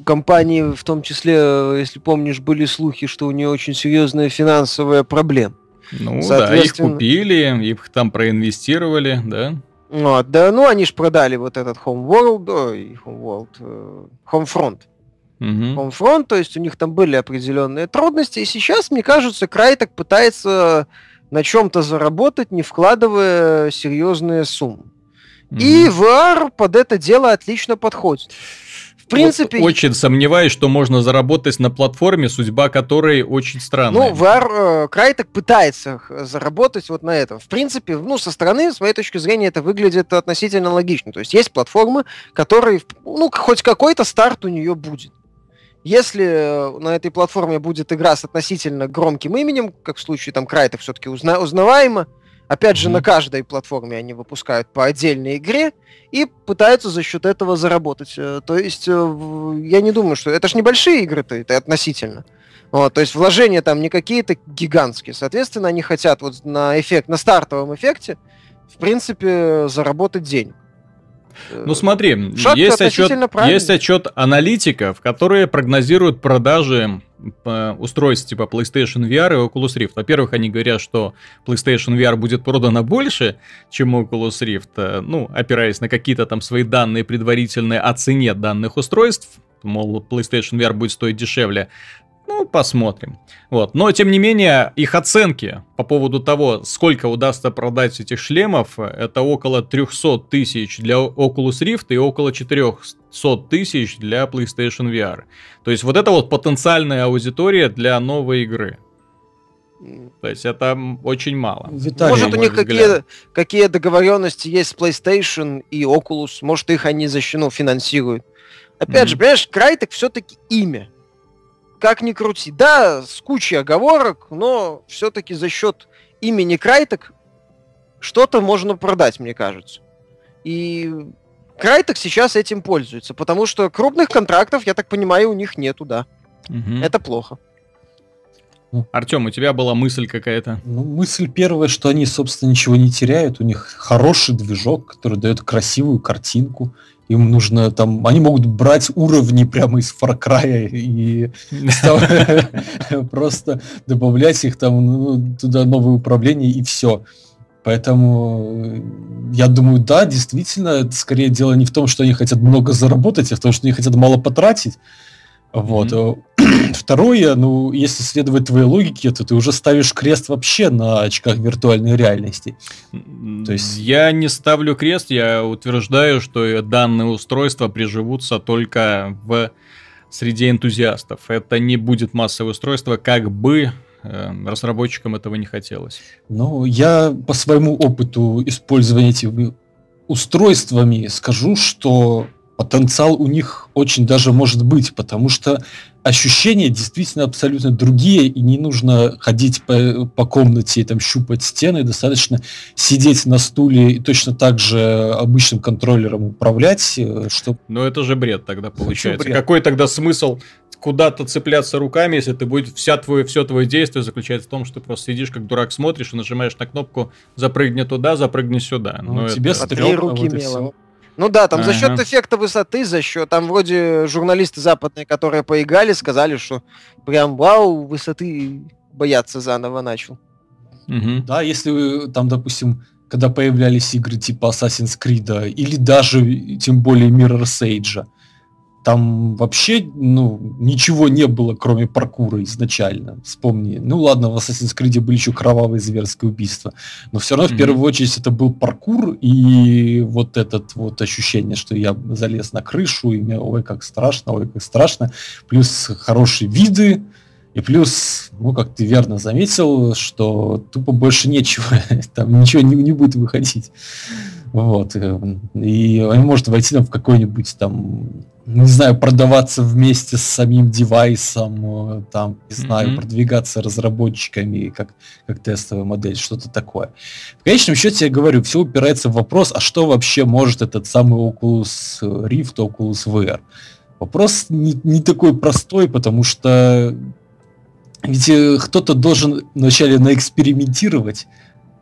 компании, в том числе, если помнишь, были слухи, что у нее очень серьезная финансовая проблема. Ну да, их купили, их там проинвестировали, да. Вот, да, ну они же продали вот этот Homeworld, ой, Homeworld, э, Homefront. Угу. Homefront, то есть у них там были определенные трудности, и сейчас, мне кажется, Крайтек пытается на чем-то заработать, не вкладывая серьезные суммы. Угу. И VR под это дело отлично подходит. В принципе... Вот очень сомневаюсь, что можно заработать на платформе, судьба которой очень странная. Ну, VR, э, Crytek пытается заработать вот на этом. В принципе, ну, со стороны, с моей точки зрения, это выглядит относительно логично. То есть есть платформы, которые, ну, хоть какой-то старт у нее будет. Если э, на этой платформе будет игра с относительно громким именем, как в случае там Крайтек все-таки узна- узнаваемо, Опять же, mm-hmm. на каждой платформе они выпускают по отдельной игре и пытаются за счет этого заработать. Э, то есть, э, я не думаю, что... Это же небольшие игры-то, это относительно. Вот, то есть вложения там не какие-то гигантские. Соответственно, они хотят вот на эффект, на стартовом эффекте, в принципе, заработать денег. Ну смотри, Шаг есть отчет, есть отчет аналитиков, которые прогнозируют продажи устройств типа PlayStation VR и Oculus Rift. Во-первых, они говорят, что PlayStation VR будет продано больше, чем Oculus Rift, э, ну, опираясь на какие-то там свои данные предварительные о цене данных устройств, мол, PlayStation VR будет стоить дешевле. Ну, посмотрим. Вот. Но, тем не менее, их оценки по поводу того, сколько удастся продать этих шлемов, это около 300 тысяч для Oculus Rift и около 400 тысяч для PlayStation VR. То есть вот это вот потенциальная аудитория для новой игры. То есть это очень мало. Виталий, Может у них какие, какие договоренности есть с PlayStation и Oculus, может их они защиту ну, финансируют. Опять mm-hmm. же, понимаешь, Крайтек все-таки имя как ни крути. Да, с кучей оговорок, но все-таки за счет имени Крайтек что-то можно продать, мне кажется. И Крайтек сейчас этим пользуется, потому что крупных контрактов, я так понимаю, у них нету, да. Угу. Это плохо. Ну, Артем, у тебя была мысль какая-то? Ну, мысль первая, что они, собственно, ничего не теряют. У них хороший движок, который дает красивую картинку. Им нужно там, они могут брать уровни прямо из Far Cry и просто добавлять их там ну, туда новое управление и все. Поэтому э, я думаю, да, действительно, это скорее дело не в том, что они хотят много заработать, а в том, что они хотят мало потратить. Вот. Mm-hmm. Второе, ну, если следовать твоей логике, то ты уже ставишь крест вообще на очках виртуальной реальности. То есть... Я не ставлю крест, я утверждаю, что данные устройства приживутся только в среде энтузиастов. Это не будет массовое устройство, как бы э, разработчикам этого не хотелось. Ну, я по своему опыту использования этими устройствами скажу, что потенциал у них очень даже может быть, потому что ощущения действительно абсолютно другие, и не нужно ходить по, по комнате и там щупать стены, достаточно сидеть на стуле и точно так же обычным контроллером управлять, э, что... Но это же бред тогда получается. Бред? Какой тогда смысл куда-то цепляться руками, если ты будет вся твое, все твое действие заключается в том, что ты просто сидишь как дурак смотришь и нажимаешь на кнопку запрыгни туда, запрыгни сюда. Ну, Но тебе это... стрёмно, руки вот мело. Ну да, там ага. за счет эффекта высоты, за счет там вроде журналисты западные, которые поиграли, сказали, что прям вау, высоты бояться заново начал. Угу. Да, если там, допустим, когда появлялись игры типа Assassin's Creed или даже тем более Mirror's Edge, там вообще, ну, ничего не было, кроме паркура изначально. Вспомни. Ну ладно, в Assassin's Creed были еще кровавые зверские убийства. Но все равно, mm-hmm. в первую очередь, это был паркур и вот этот вот ощущение, что я залез на крышу, и мне, ой, как страшно, ой, как страшно. Плюс хорошие виды, и плюс, ну, как ты верно заметил, что тупо больше нечего, там ничего не, не будет выходить. Вот. Э, и он может войти там в какой-нибудь там не знаю, продаваться вместе с самим девайсом, э, там, не знаю, mm-hmm. продвигаться разработчиками как, как тестовая модель, что-то такое. В конечном счете, я говорю, все упирается в вопрос, а что вообще может этот самый Oculus Rift, Oculus VR? Вопрос не, не такой простой, потому что ведь э, кто-то должен вначале наэкспериментировать.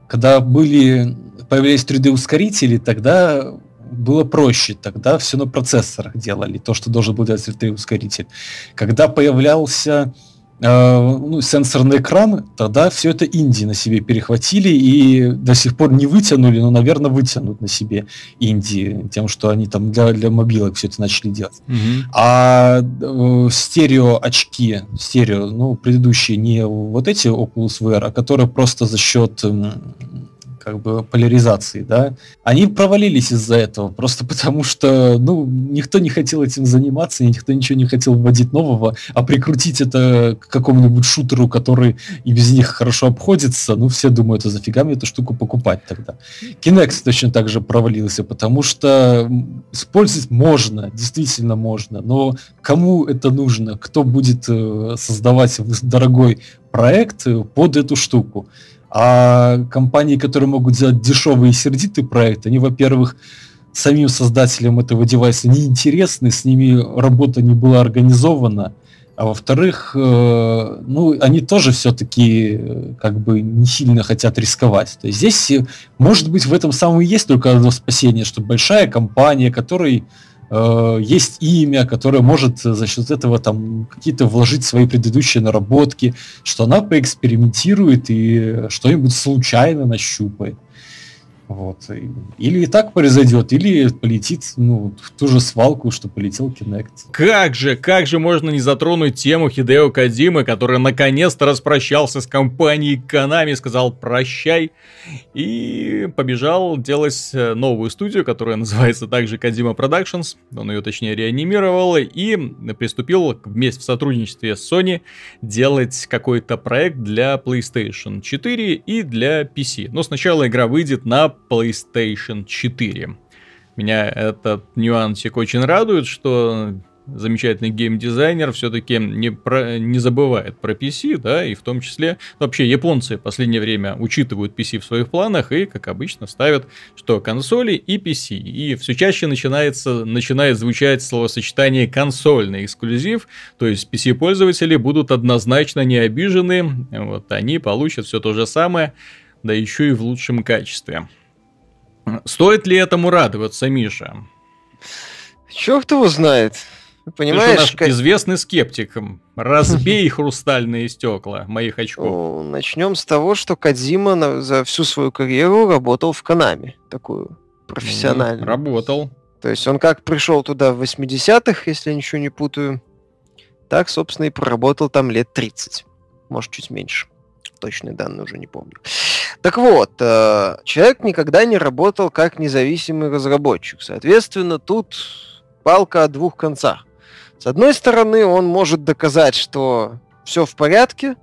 Когда были, появились 3D-ускорители, тогда было проще. Тогда все на процессорах делали, то, что должен был делать 3D-ускоритель. Когда появлялся э, ну, сенсорный экран, тогда все это Индии на себе перехватили и до сих пор не вытянули, но, наверное, вытянут на себе Индии тем, что они там для, для мобилок все это начали делать. Угу. А э, стерео очки, стерео, ну, предыдущие не вот эти Oculus VR, а которые просто за счет как бы поляризации, да, они провалились из-за этого, просто потому что, ну, никто не хотел этим заниматься, никто ничего не хотел вводить нового, а прикрутить это к какому-нибудь шутеру, который и без них хорошо обходится, ну, все думают, а зафига мне эту штуку покупать тогда. Kinect точно так же провалился, потому что использовать можно, действительно можно, но кому это нужно, кто будет э, создавать дорогой проект э, под эту штуку? А компании, которые могут сделать дешевый и сердитый проект, они, во-первых, самим создателям этого девайса неинтересны, с ними работа не была организована, а во-вторых, э, ну, они тоже все-таки э, как бы не сильно хотят рисковать. То есть здесь, э, может быть, в этом самом и есть только одно спасение, что большая компания, которой э, есть имя, которое может за счет этого там какие-то вложить свои предыдущие наработки, что она поэкспериментирует и что-нибудь случайно нащупает. Вот. Или и так произойдет, или полетит ну, в ту же свалку, что полетел Kinect. Как же, как же можно не затронуть тему Хидео Кадимы, который наконец-то распрощался с компанией Konami, сказал прощай и побежал делать э, новую студию, которая называется также Кадима Productions. Он ее точнее реанимировал и приступил вместе в сотрудничестве с Sony делать какой-то проект для PlayStation 4 и для PC. Но сначала игра выйдет на PlayStation 4. Меня этот нюансик очень радует, что замечательный геймдизайнер все-таки не, про, не забывает про PC, да, и в том числе вообще японцы в последнее время учитывают PC в своих планах и, как обычно, ставят, что консоли и PC. И все чаще начинается, начинает звучать словосочетание консольный эксклюзив, то есть PC-пользователи будут однозначно не обижены, вот они получат все то же самое, да еще и в лучшем качестве. Стоит ли этому радоваться, Миша? Черт его знает. Понимаешь, Ты же наш известный скептик. Разбей хрустальные стекла моих очков. Начнем с того, что Кадзима за всю свою карьеру работал в Канаме. Такую профессиональную. Ну, работал. То есть он как пришел туда в 80-х, если я ничего не путаю, так, собственно, и проработал там лет 30. Может, чуть меньше. Точные данные уже не помню. Так вот, э, человек никогда не работал как независимый разработчик. Соответственно, тут палка о двух концах. С одной стороны, он может доказать, что все в порядке,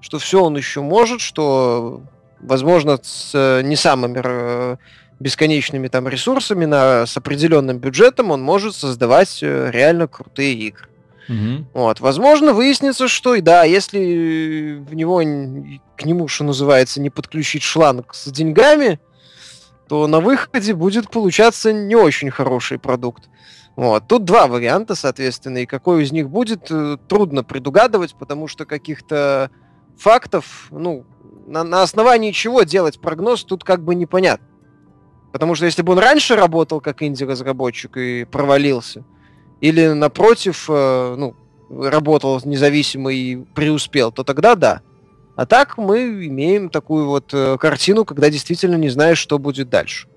что все он еще может, что, возможно, с э, не самыми э, бесконечными там ресурсами, на, с определенным бюджетом он может создавать реально крутые игры. Угу. Вот, возможно, выяснится, что и да, если в него к нему, что называется, не подключить шланг с деньгами, то на выходе будет получаться не очень хороший продукт. Вот. Тут два варианта, соответственно, и какой из них будет, э, трудно предугадывать, потому что каких-то фактов, ну, на, на основании чего делать прогноз, тут как бы непонятно. Потому что если бы он раньше работал как инди-разработчик и провалился, или напротив, э, ну, работал независимо и преуспел, то тогда да. А так мы имеем такую вот э, картину, когда действительно не знаешь, что будет дальше.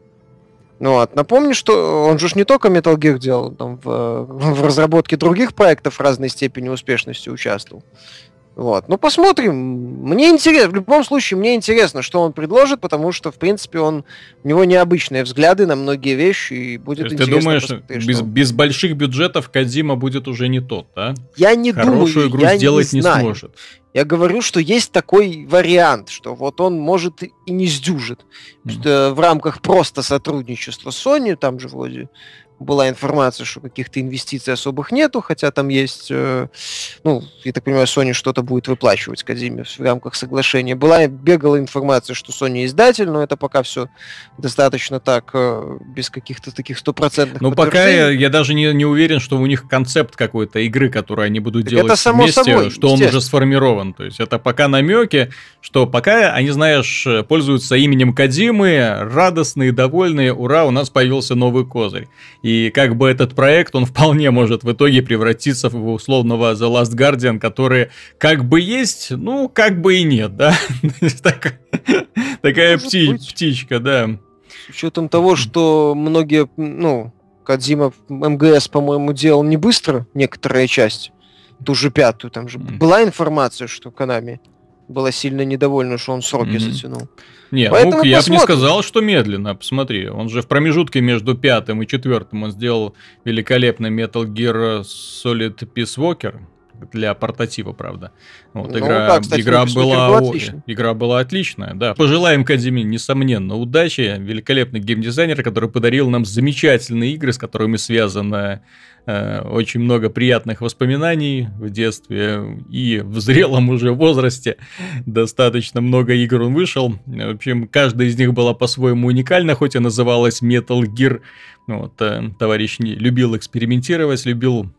Ну вот. Напомню, что он же не только Metal Gear делал, там в, в разработке других проектов в разной степени успешности участвовал. Вот. Ну, посмотрим. Мне интересно, в любом случае, мне интересно, что он предложит, потому что, в принципе, он, у него необычные взгляды на многие вещи, и будет интересно. Ты думаешь, без, он... без больших бюджетов Кадима будет уже не тот, да? Я не Хорошую думаю, игру я сделать не, не знаю. сможет. Я говорю, что есть такой вариант, что вот он может и не сдюжит. Mm-hmm. Что в рамках просто сотрудничества с Sony, там же вроде была информация, что каких-то инвестиций особых нету, хотя там есть, э, ну, я так понимаю, Sony что-то будет выплачивать Кадиме в рамках соглашения. Была, бегала информация, что Sony издатель, но это пока все достаточно так, э, без каких-то таких стопроцентных Ну, пока я, я даже не, не уверен, что у них концепт какой-то игры, которую они будут так делать это само вместе, собой, что он уже сформирован. То есть это пока намеки, что пока они, знаешь, пользуются именем Кадимы, радостные, довольные, ура, у нас появился новый козырь. И как бы этот проект, он вполне может в итоге превратиться в условного The Last Guardian, который как бы есть, ну, как бы и нет, да? Такая птичка, да. С учетом того, что многие, ну, Кадзима МГС, по-моему, делал не быстро, некоторая часть, ту же пятую, там же была информация, что Канами была сильно недовольна, что он сроки mm-hmm. затянул. Не, Поэтому ну, я бы не сказал, что медленно. Посмотри, он же в промежутке между пятым и четвертым он сделал великолепный Metal Gear Solid Peace Walker для портатива, правда. Вот, ну, игра, да, кстати, игра, была, о, игра была отличная, да. Пожелаем Кадзиме, несомненно, удачи. Великолепный геймдизайнер, который подарил нам замечательные игры, с которыми связано Э, очень много приятных воспоминаний в детстве и в зрелом уже возрасте. Достаточно много игр он вышел. В общем, каждая из них была по-своему уникальна, хоть и называлась Metal Gear. Вот, э, товарищ любил экспериментировать, любил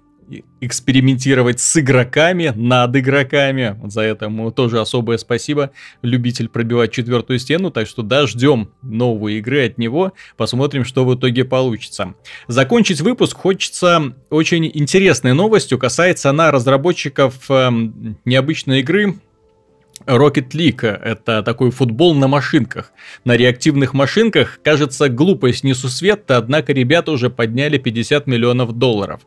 экспериментировать с игроками, над игроками. За это ему тоже особое спасибо. Любитель пробивать четвертую стену, так что да, ждем новые игры от него, посмотрим, что в итоге получится. Закончить выпуск хочется очень интересной новостью, касается она разработчиков э, необычной игры Rocket League – это такой футбол на машинках. На реактивных машинках, кажется, глупость несусветта, однако ребята уже подняли 50 миллионов долларов.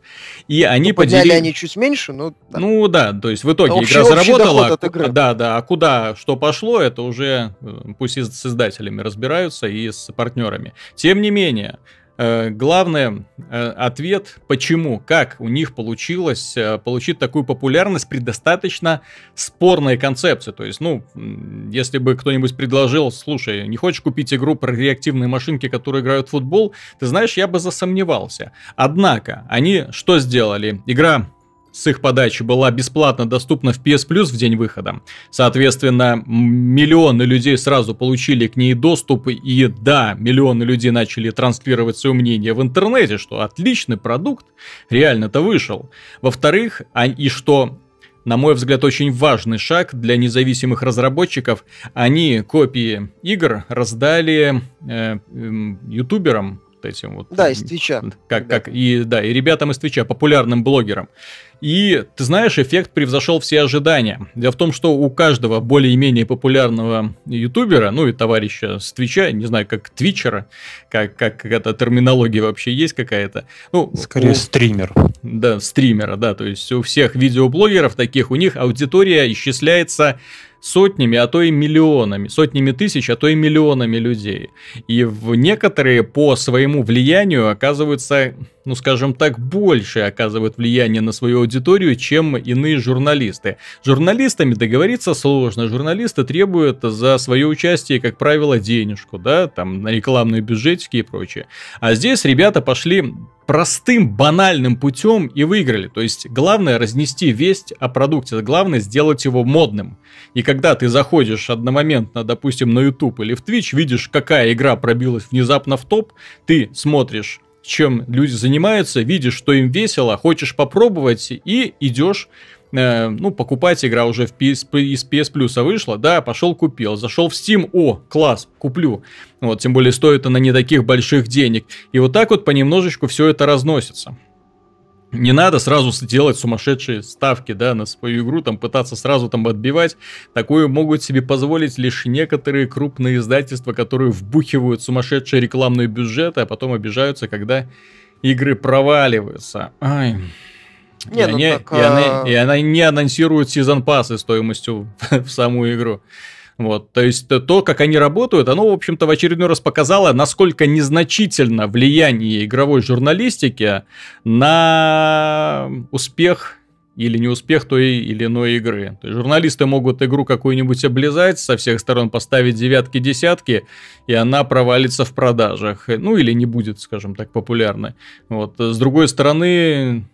И они ну, подняли подели... они чуть меньше, ну да. Ну да, то есть в итоге общий, игра заработала. От игры. Да, да, а куда что пошло, это уже э, пусть и с издателями разбираются и с партнерами. Тем не менее, главное, э, ответ, почему, как у них получилось э, получить такую популярность при достаточно спорной концепции. То есть, ну, если бы кто-нибудь предложил, слушай, не хочешь купить игру про реактивные машинки, которые играют в футбол, ты знаешь, я бы засомневался. Однако, они что сделали? Игра с их подачи была бесплатно доступна в PS Plus в день выхода. Соответственно, миллионы людей сразу получили к ней доступ, и да, миллионы людей начали транслировать свое мнение в интернете, что отличный продукт реально-то вышел. Во-вторых, а, и что на мой взгляд, очень важный шаг для независимых разработчиков. Они копии игр раздали э, э, ютуберам, этим вот. Да, из Твича. Как, как, и, да, и ребятам из Твича, популярным блогерам. И, ты знаешь, эффект превзошел все ожидания. Дело в том, что у каждого более-менее популярного ютубера, ну и товарища с Твича, не знаю, как твичера, как, как эта терминология вообще есть какая-то. Ну, Скорее у, стример. Да, стримера, да, то есть у всех видеоблогеров таких, у них аудитория исчисляется сотнями, а то и миллионами, сотнями тысяч, а то и миллионами людей. И в некоторые по своему влиянию оказываются, ну скажем так, больше оказывают влияние на свою аудиторию, чем иные журналисты. Журналистами договориться сложно, журналисты требуют за свое участие, как правило, денежку, да, там на рекламные бюджетики и прочее. А здесь ребята пошли простым, банальным путем и выиграли. То есть главное разнести весть о продукте, главное сделать его модным. И когда ты заходишь одномоментно, допустим, на YouTube или в Twitch, видишь, какая игра пробилась внезапно в топ, ты смотришь чем люди занимаются, видишь, что им весело, хочешь попробовать и идешь э, ну, покупать игра уже в PS, из PS Plus вышла, да, пошел купил, зашел в Steam, о, класс, куплю. Вот, тем более стоит она не таких больших денег. И вот так вот понемножечку все это разносится. Не надо сразу делать сумасшедшие ставки, да, на свою игру, там пытаться сразу там отбивать. Такое могут себе позволить лишь некоторые крупные издательства, которые вбухивают сумасшедшие рекламные бюджеты, а потом обижаются, когда игры проваливаются. Ай. Не, и, ну они, так, и, а... они, и она не анонсирует сезон пассы стоимостью в саму игру. Вот, то есть то, как они работают, оно, в общем-то, в очередной раз показало, насколько незначительно влияние игровой журналистики на успех или не успех той или иной игры. То есть журналисты могут игру какую-нибудь облизать, со всех сторон поставить девятки-десятки, и она провалится в продажах. Ну или не будет, скажем так, популярной. Вот. С другой стороны,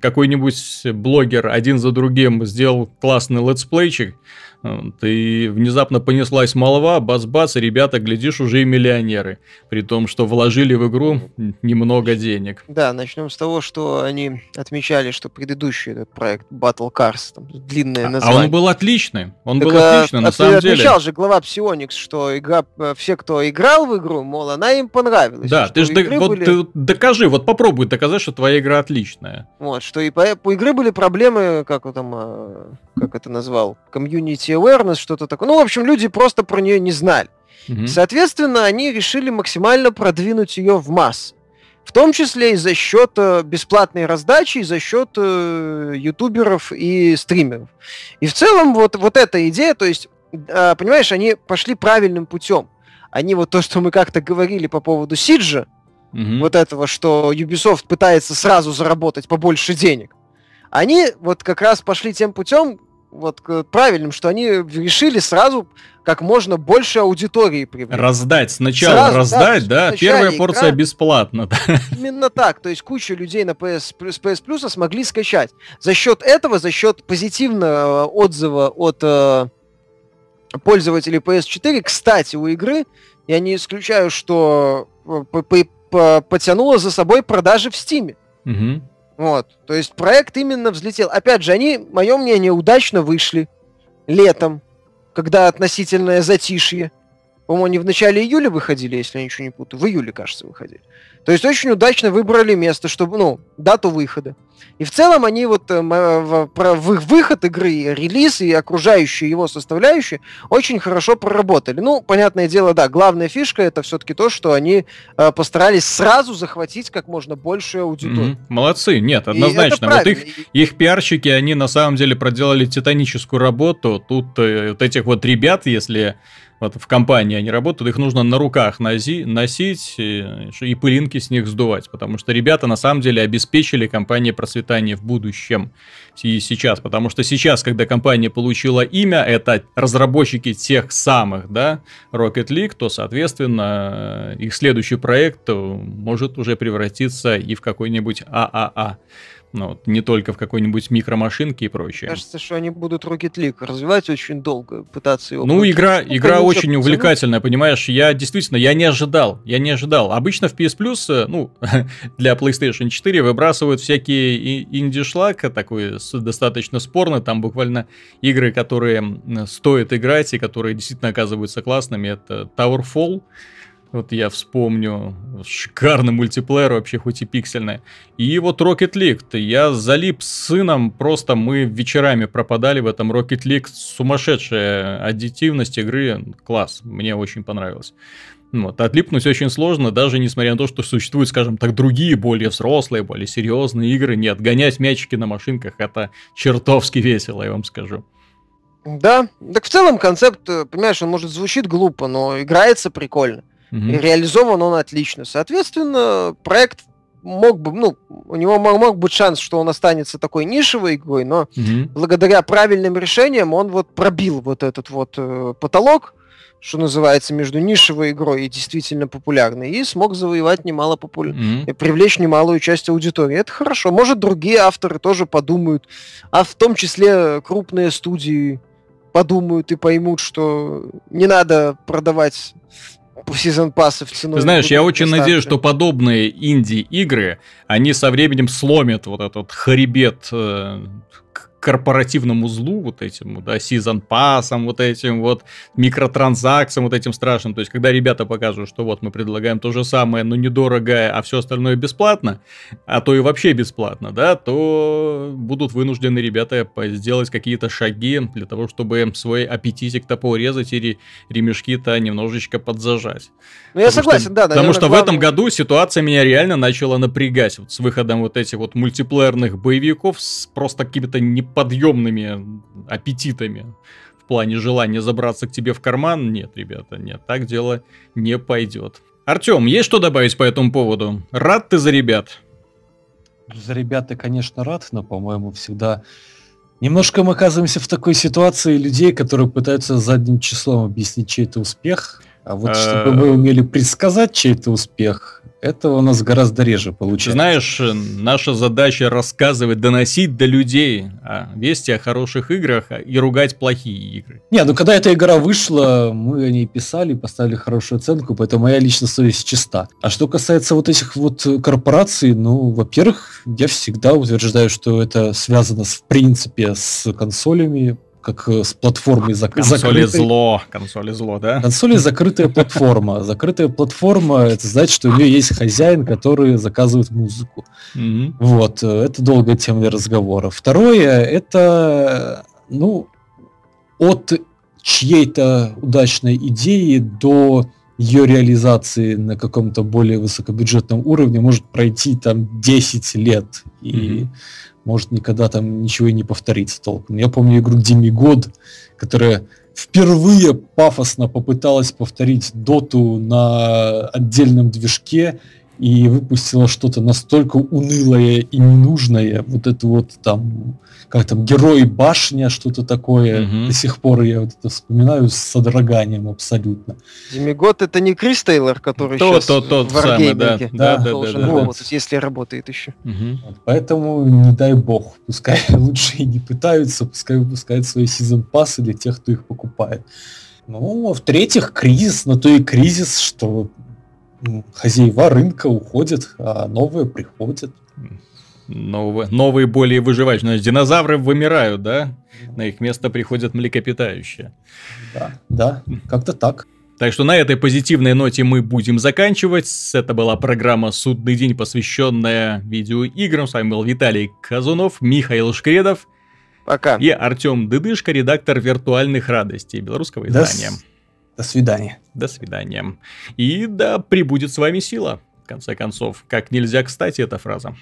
какой-нибудь блогер один за другим сделал классный летсплейчик, ты внезапно понеслась молва, бац-бац, и ребята, глядишь, уже и миллионеры. При том, что вложили в игру немного денег. Да, начнем с того, что они отмечали, что предыдущий этот проект Battle Cars, там, длинное название. А он был отличный. Он так, был а, отличный, на а самом деле. отмечал же глава Psionics, что игра, э, все, кто играл в игру, мол, она им понравилась. Да, ты же вот были... ты докажи, вот попробуй доказать, что твоя игра отличная. Вот, что и по, по игры были проблемы, как он там, а, как это назвал, комьюнити community awareness, что-то такое. Ну, в общем, люди просто про нее не знали. Mm-hmm. Соответственно, они решили максимально продвинуть ее в массы. В том числе и за счет э, бесплатной раздачи, и за счет э, ютуберов и стримеров. И в целом вот, вот эта идея, то есть, э, понимаешь, они пошли правильным путем. Они вот то, что мы как-то говорили по поводу Сиджа, mm-hmm. вот этого, что Ubisoft пытается сразу заработать побольше денег, они вот как раз пошли тем путем, вот правильным, что они решили сразу как можно больше аудитории привлечь. Раздать. Сначала сразу, раздать, да, да первая порция игра... бесплатно. Именно так. То есть куча людей на PS, с PS Plus смогли скачать. За счет этого, за счет позитивного отзыва от э, пользователей PS4, кстати, у игры, я не исключаю, что э, потянуло за собой продажи в Стиме. Угу. Вот. То есть проект именно взлетел. Опять же, они, мое мнение, удачно вышли летом, когда относительное затишье. По-моему, они в начале июля выходили, если я ничего не путаю. В июле, кажется, выходили. То есть очень удачно выбрали место, чтобы, ну, дату выхода. И в целом они вот э, их выход игры, релиз и окружающие его составляющие очень хорошо проработали. Ну, понятное дело, да, главная фишка это все-таки то, что они э, постарались сразу захватить как можно большую аудиторию. Mm-hmm. Молодцы, нет, однозначно. Вот их, их пиарщики, они на самом деле проделали титаническую работу. Тут э, вот этих вот ребят, если вот в компании они работают, их нужно на руках носи, носить и, и пылинки с них сдувать, потому что ребята на самом деле обеспечили компании процветание в будущем и сейчас, потому что сейчас, когда компания получила имя, это разработчики тех самых, да, Rocket League, то, соответственно, их следующий проект может уже превратиться и в какой-нибудь ААА. Ну, вот, не только в какой-нибудь микромашинке и прочее. Кажется, что они будут Rocket League развивать очень долго, пытаться его... Ну, игра, ну, игра очень увлекательная, понимаешь? Я действительно, я не ожидал, я не ожидал. Обычно в PS Plus, э, ну, для PlayStation 4 выбрасывают всякие инди-шлак, такой достаточно спорный, там буквально игры, которые стоит играть и которые действительно оказываются классными. Это Towerfall, вот я вспомню, шикарный мультиплеер вообще, хоть и пиксельный. И вот Rocket League, я залип с сыном, просто мы вечерами пропадали в этом Rocket League. Сумасшедшая аддитивность игры, класс, мне очень понравилось. Вот, отлипнуть очень сложно, даже несмотря на то, что существуют, скажем так, другие, более взрослые, более серьезные игры. Нет, гонять мячики на машинках это чертовски весело, я вам скажу. Да, так в целом концепт, э, понимаешь, он может звучит глупо, но играется прикольно. Угу. И реализован он отлично. Соответственно, проект мог бы, ну, у него мог, мог быть шанс, что он останется такой нишевой игрой, но угу. благодаря правильным решениям он вот пробил вот этот вот э, потолок, что называется, между нишевой игрой и действительно популярной, и смог завоевать немало популя... mm-hmm. привлечь немалую часть аудитории. Это хорошо. Может, другие авторы тоже подумают, а в том числе крупные студии подумают и поймут, что не надо продавать сезон пассов ценой. Ты знаешь, я очень надеюсь, что подобные инди-игры, они со временем сломят вот этот хребет э, корпоративному злу, вот этим, да, сезон пассом, вот этим вот микротранзакциям, вот этим страшным. То есть, когда ребята покажут, что вот мы предлагаем то же самое, но недорого, а все остальное бесплатно, а то и вообще бесплатно, да, то будут вынуждены ребята сделать какие-то шаги для того, чтобы свой аппетитик-то поурезать и ремешки-то немножечко подзажать. Ну, я согласен, что, да. Наверное, потому что главное... в этом году ситуация меня реально начала напрягать вот с выходом вот этих вот мультиплеерных боевиков с просто какими-то не подъемными аппетитами в плане желания забраться к тебе в карман. Нет, ребята, нет, так дело не пойдет. Артем, есть что добавить по этому поводу? Рад ты за ребят? За ребят ты, конечно, рад, но, по-моему, всегда Немножко мы оказываемся в такой ситуации людей, которые пытаются задним числом объяснить чей-то успех, а вот чтобы мы умели предсказать чей-то успех, это у нас гораздо реже получается. Знаешь, наша задача рассказывать, доносить до людей о вести о хороших играх и ругать плохие игры. Не, ну когда эта игра вышла, мы о ней писали, поставили хорошую оценку, поэтому моя личная совесть чиста. А что касается вот этих вот корпораций, ну, во-первых, я всегда утверждаю, что это связано в принципе с консолями, как э, с платформой зак- консоли закрытой. зло, консоли зло, да? Консоли закрытая платформа. Закрытая платформа, это значит, что у нее есть хозяин, который заказывает музыку. Mm-hmm. Вот, э, это долгая тема для разговора. Второе, это, ну, от чьей-то удачной идеи до ее реализации на каком-то более высокобюджетном уровне может пройти там 10 лет. И mm-hmm может никогда там ничего и не повторится толком. Я помню игру Демигод, которая впервые пафосно попыталась повторить доту на отдельном движке и выпустила что-то настолько унылое и ненужное. Вот это вот там как там, Герой Башня, что-то такое. Угу. До сих пор я вот это вспоминаю с содроганием абсолютно. Демигод это не Крис Тейлор, который то, сейчас то, то, в самый, да, да, да, должен да, да, работать, да. если работает еще. Угу. Вот, поэтому не дай бог, пускай лучше и не пытаются, пускай выпускают свои сезон пассы для тех, кто их покупает. Ну, а в-третьих, кризис, но то и кризис, что хозяева рынка уходят, а новые приходят новые, новые более выживающие. Значит, динозавры вымирают, да? На их место приходят млекопитающие. Да, да, как-то так. Так что на этой позитивной ноте мы будем заканчивать. Это была программа «Судный день», посвященная видеоиграм. С вами был Виталий Казунов, Михаил Шкредов. Пока. И Артем Дыдышко, редактор «Виртуальных радостей» белорусского издания. До, до свидания. До свидания. И да прибудет с вами сила, в конце концов. Как нельзя кстати эта фраза.